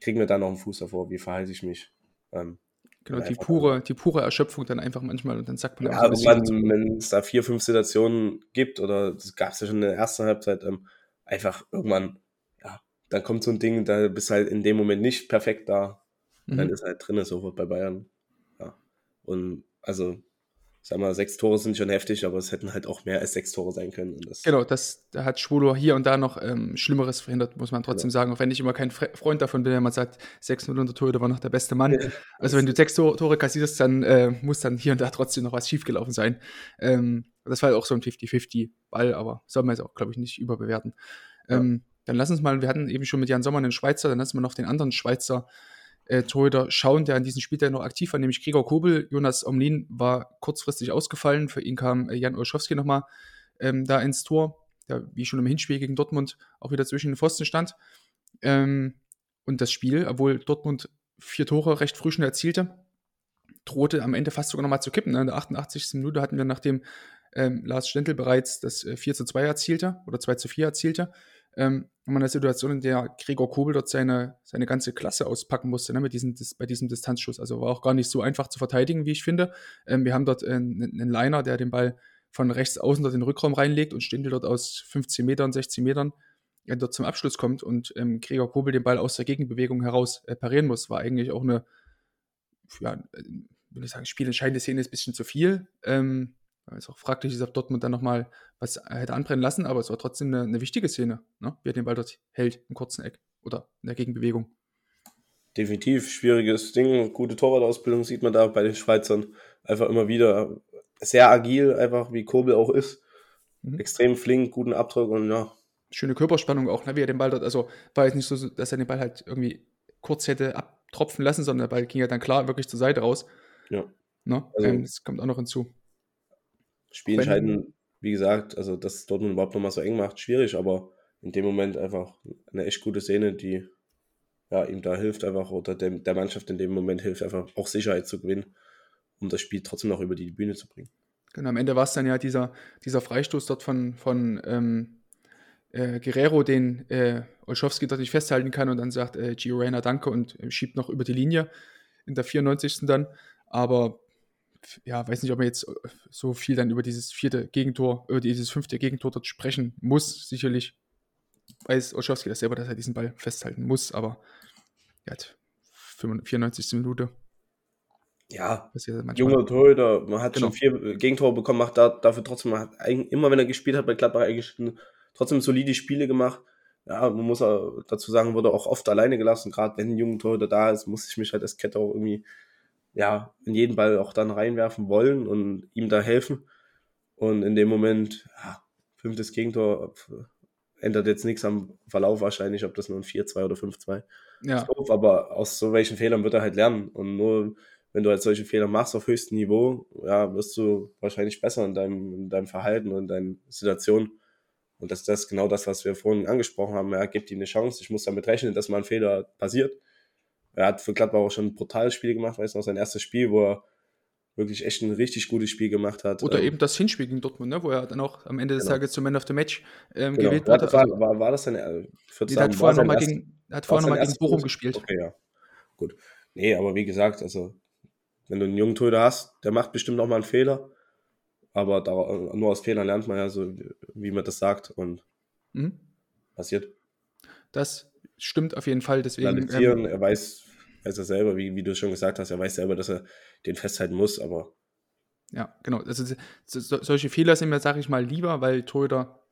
kriegen wir da noch einen Fuß davor, wie verhalte ich mich? Ähm, Genau, die pure, die pure Erschöpfung dann einfach manchmal und dann sagt man ja, aber so, wenn es da vier, fünf Situationen gibt oder das gab es ja schon in der ersten Halbzeit, ähm, einfach irgendwann, ja, dann kommt so ein Ding, da bist halt in dem Moment nicht perfekt da. Mhm. Dann ist halt drin, sofort bei Bayern. Ja. Und also sag mal, sechs Tore sind schon heftig, aber es hätten halt auch mehr als sechs Tore sein können. Das genau, das da hat Schwolo hier und da noch ähm, Schlimmeres verhindert, muss man trotzdem ja. sagen. Auch wenn ich immer kein Freund davon bin, wenn man sagt, 6-0 unter Tore war noch der beste Mann. Ja. Also wenn du sechs Tore, Tore kassierst, dann äh, muss dann hier und da trotzdem noch was schiefgelaufen sein. Ähm, das war halt auch so ein 50-50-Ball, aber soll man jetzt auch, glaube ich, nicht überbewerten. Ja. Ähm, dann lass uns mal, wir hatten eben schon mit Jan Sommer einen Schweizer, dann lassen wir noch den anderen Schweizer äh, Torhüter schauen, der an diesem Spieltag noch aktiv war, nämlich Gregor Kobel. Jonas Omlin war kurzfristig ausgefallen. Für ihn kam äh, Jan Olschowski nochmal ähm, da ins Tor, der wie schon im Hinspiel gegen Dortmund auch wieder zwischen den Pfosten stand. Ähm, und das Spiel, obwohl Dortmund vier Tore recht früh schon erzielte, drohte am Ende fast sogar nochmal zu kippen. Ne? In der 88. Minute hatten wir, nachdem ähm, Lars Stendel bereits das äh, 4 zu 2 erzielte oder 2 zu 4 erzielte, ähm, in einer Situation, in der Gregor Kobel dort seine, seine ganze Klasse auspacken musste, ne, mit diesem, bei diesem Distanzschuss. Also war auch gar nicht so einfach zu verteidigen, wie ich finde. Ähm, wir haben dort einen, einen Liner, der den Ball von rechts außen dort in den Rückraum reinlegt und Stindl dort aus 15 Metern, 16 Metern äh, dort zum Abschluss kommt und ähm, Gregor Kobel den Ball aus der Gegenbewegung heraus äh, parieren muss, war eigentlich auch eine, ja, äh, will ich sagen, spielentscheidende Szene ist ein bisschen zu viel. Ähm, weil es auch fraglich ist, ob Dortmund dann nochmal was hätte anbrennen lassen, aber es war trotzdem eine, eine wichtige Szene, ne? wie er den Ball dort hält im kurzen Eck oder in der Gegenbewegung. Definitiv schwieriges Ding. Gute Torwartausbildung sieht man da bei den Schweizern einfach immer wieder. Sehr agil, einfach wie Kobel auch ist. Mhm. Extrem flink, guten Abdruck und ja. Schöne Körperspannung auch, ne? wie er den Ball dort, also war jetzt nicht so, dass er den Ball halt irgendwie kurz hätte abtropfen lassen, sondern der Ball ging ja dann klar wirklich zur Seite raus. Ja. Ne? Also, ähm, das kommt auch noch hinzu. Spielentscheiden, wie gesagt, also dass Dortmund überhaupt nochmal so eng macht, schwierig, aber in dem Moment einfach eine echt gute Szene, die ja, ihm da hilft einfach oder dem, der Mannschaft in dem Moment hilft einfach auch Sicherheit zu gewinnen, um das Spiel trotzdem noch über die Bühne zu bringen. Genau, am Ende war es dann ja dieser, dieser Freistoß dort von, von ähm, äh, Guerrero, den äh, Olschowski dort nicht festhalten kann und dann sagt äh, Gio Reyna danke und äh, schiebt noch über die Linie in der 94. dann. Aber ja, weiß nicht, ob man jetzt äh, so viel dann über dieses vierte Gegentor, über dieses fünfte Gegentor dort sprechen muss. Sicherlich weiß Oschowski das selber, dass er diesen Ball festhalten muss, aber er hat 94. Minute. Ja, junger Torhüter, man hat genau. schon vier Gegentore bekommen, macht da, dafür trotzdem, hat immer wenn er gespielt hat bei Gladbach eigentlich trotzdem solide Spiele gemacht. Ja, man muss dazu sagen, wurde auch oft alleine gelassen, gerade wenn ein junger Torhüter da ist, muss ich mich halt als Kette auch irgendwie ja, in jeden Ball auch dann reinwerfen wollen und ihm da helfen. Und in dem Moment, ja, fünftes Gegentor, ändert jetzt nichts am Verlauf wahrscheinlich, ob das nur ein 4-2 oder 5-2 ja. ist. Doof, aber aus so welchen Fehlern wird er halt lernen. Und nur wenn du halt solche Fehler machst auf höchstem Niveau, ja, wirst du wahrscheinlich besser in deinem, in deinem Verhalten und in deiner Situation. Und das, das ist genau das, was wir vorhin angesprochen haben. Ja, gibt ihm eine Chance. Ich muss damit rechnen, dass mal ein Fehler passiert. Er hat für Gladbach auch schon ein brutales Spiel gemacht, weiß noch, sein erstes Spiel, wo er wirklich echt ein richtig gutes Spiel gemacht hat. Oder ähm, eben das Hinspiel gegen Dortmund, ne, wo er dann auch am Ende des genau. Tages zum Man of the Match ähm, genau. gewählt wurde. War, also, war, war, das dann, äh, nee, hat vorher nochmal gegen, hat vorher noch mal gegen Bochum gespielt. Okay, ja. Gut. Nee, aber wie gesagt, also, wenn du einen jungen Torhüter hast, der macht bestimmt auch mal einen Fehler. Aber da, nur aus Fehlern lernt man ja so, wie man das sagt und mhm. passiert. Das stimmt auf jeden Fall. Deswegen. Ähm, er weiß, weiß er selber, wie, wie du schon gesagt hast, er weiß selber, dass er den festhalten muss, aber. Ja, genau. Also, so, solche Fehler sind mir, sage ich mal, lieber, weil Torhüter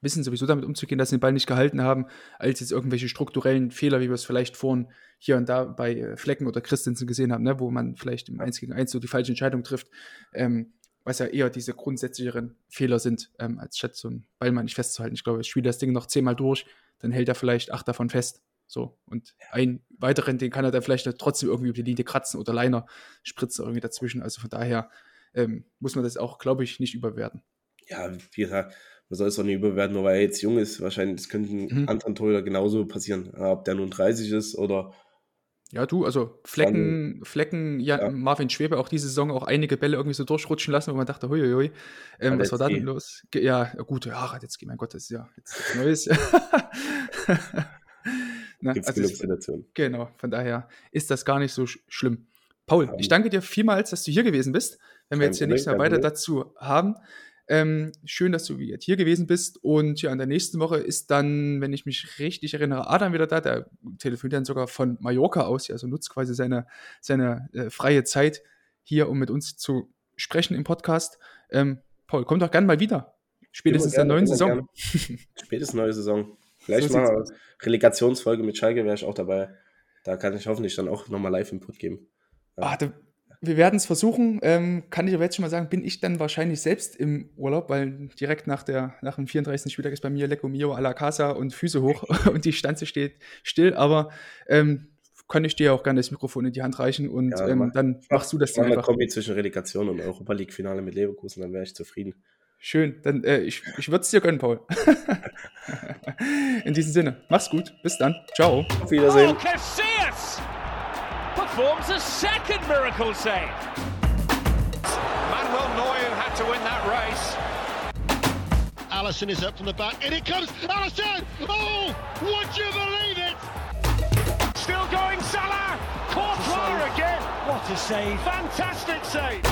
wissen sowieso damit umzugehen, dass sie den Ball nicht gehalten haben, als jetzt irgendwelche strukturellen Fehler, wie wir es vielleicht vorhin hier und da bei äh, Flecken oder Christensen gesehen haben, ne, wo man vielleicht im 1 gegen 1 so die falsche Entscheidung trifft, ähm, was ja eher diese grundsätzlicheren Fehler sind, ähm, als statt so einen Ball mal nicht festzuhalten. Ich glaube, ich spiele das Ding noch zehnmal durch, dann hält er vielleicht acht davon fest. So, und einen weiteren, den kann er dann vielleicht trotzdem irgendwie über die Linie kratzen oder Liner spritzen irgendwie dazwischen. Also von daher ähm, muss man das auch, glaube ich, nicht überwerten. Ja, wie gesagt, man soll es auch nicht überwerten, nur weil er jetzt jung ist. Wahrscheinlich, das könnten mhm. anderen Torhüter genauso passieren. Ob der nun 30 ist oder. Ja, du, also Flecken, Flecken, ja, ja, Marvin Schwebe auch diese Saison auch einige Bälle irgendwie so durchrutschen lassen, wo man dachte, huiuiui, ähm, was war da denn los? Ja, gut, ja, jetzt, mein Gott, das ist ja jetzt Neues. Ne? Gibt also genug Situationen. Genau, von daher ist das gar nicht so sch schlimm. Paul, ich danke dir vielmals, dass du hier gewesen bist. Wenn wir jetzt hier nichts mehr weiter dazu haben. Ähm, schön, dass du hier gewesen bist. Und ja, in der nächsten Woche ist dann, wenn ich mich richtig erinnere, Adam wieder da. Der telefoniert dann sogar von Mallorca aus. Also nutzt quasi seine, seine äh, freie Zeit hier, um mit uns zu sprechen im Podcast. Ähm, Paul, komm doch gerne mal wieder. Spätestens in der neuen Saison. Spätestens neue Saison. Vielleicht so mal Relegationsfolge mit Schalke wäre ich auch dabei. Da kann ich hoffentlich dann auch nochmal Live-Input geben. Ja. Ah, da, wir werden es versuchen. Ähm, kann ich aber jetzt schon mal sagen, bin ich dann wahrscheinlich selbst im Urlaub, weil direkt nach, der, nach dem 34. Spieltag ist bei mir Lecco Mio a la Casa und Füße hoch und die Stanze steht still. Aber ähm, kann ich dir auch gerne das Mikrofon in die Hand reichen und ja, ähm, dann machst du das dann einfach. Kombi zwischen Relegation und Europa League Finale mit Leverkusen, dann wäre ich zufrieden. Schön, dann äh, ich, ich würde es dir gönnen, Paul. In diesem Sinne, mach's gut, bis dann, ciao. Auf Wiedersehen. Oh, Casillas performs a second miracle save. Manuel Neuer had to win that race. Allison is up from the back. In it comes. Allison! Oh! Would you believe it? Still going Salah. Courtois again. What a save. Fantastic save.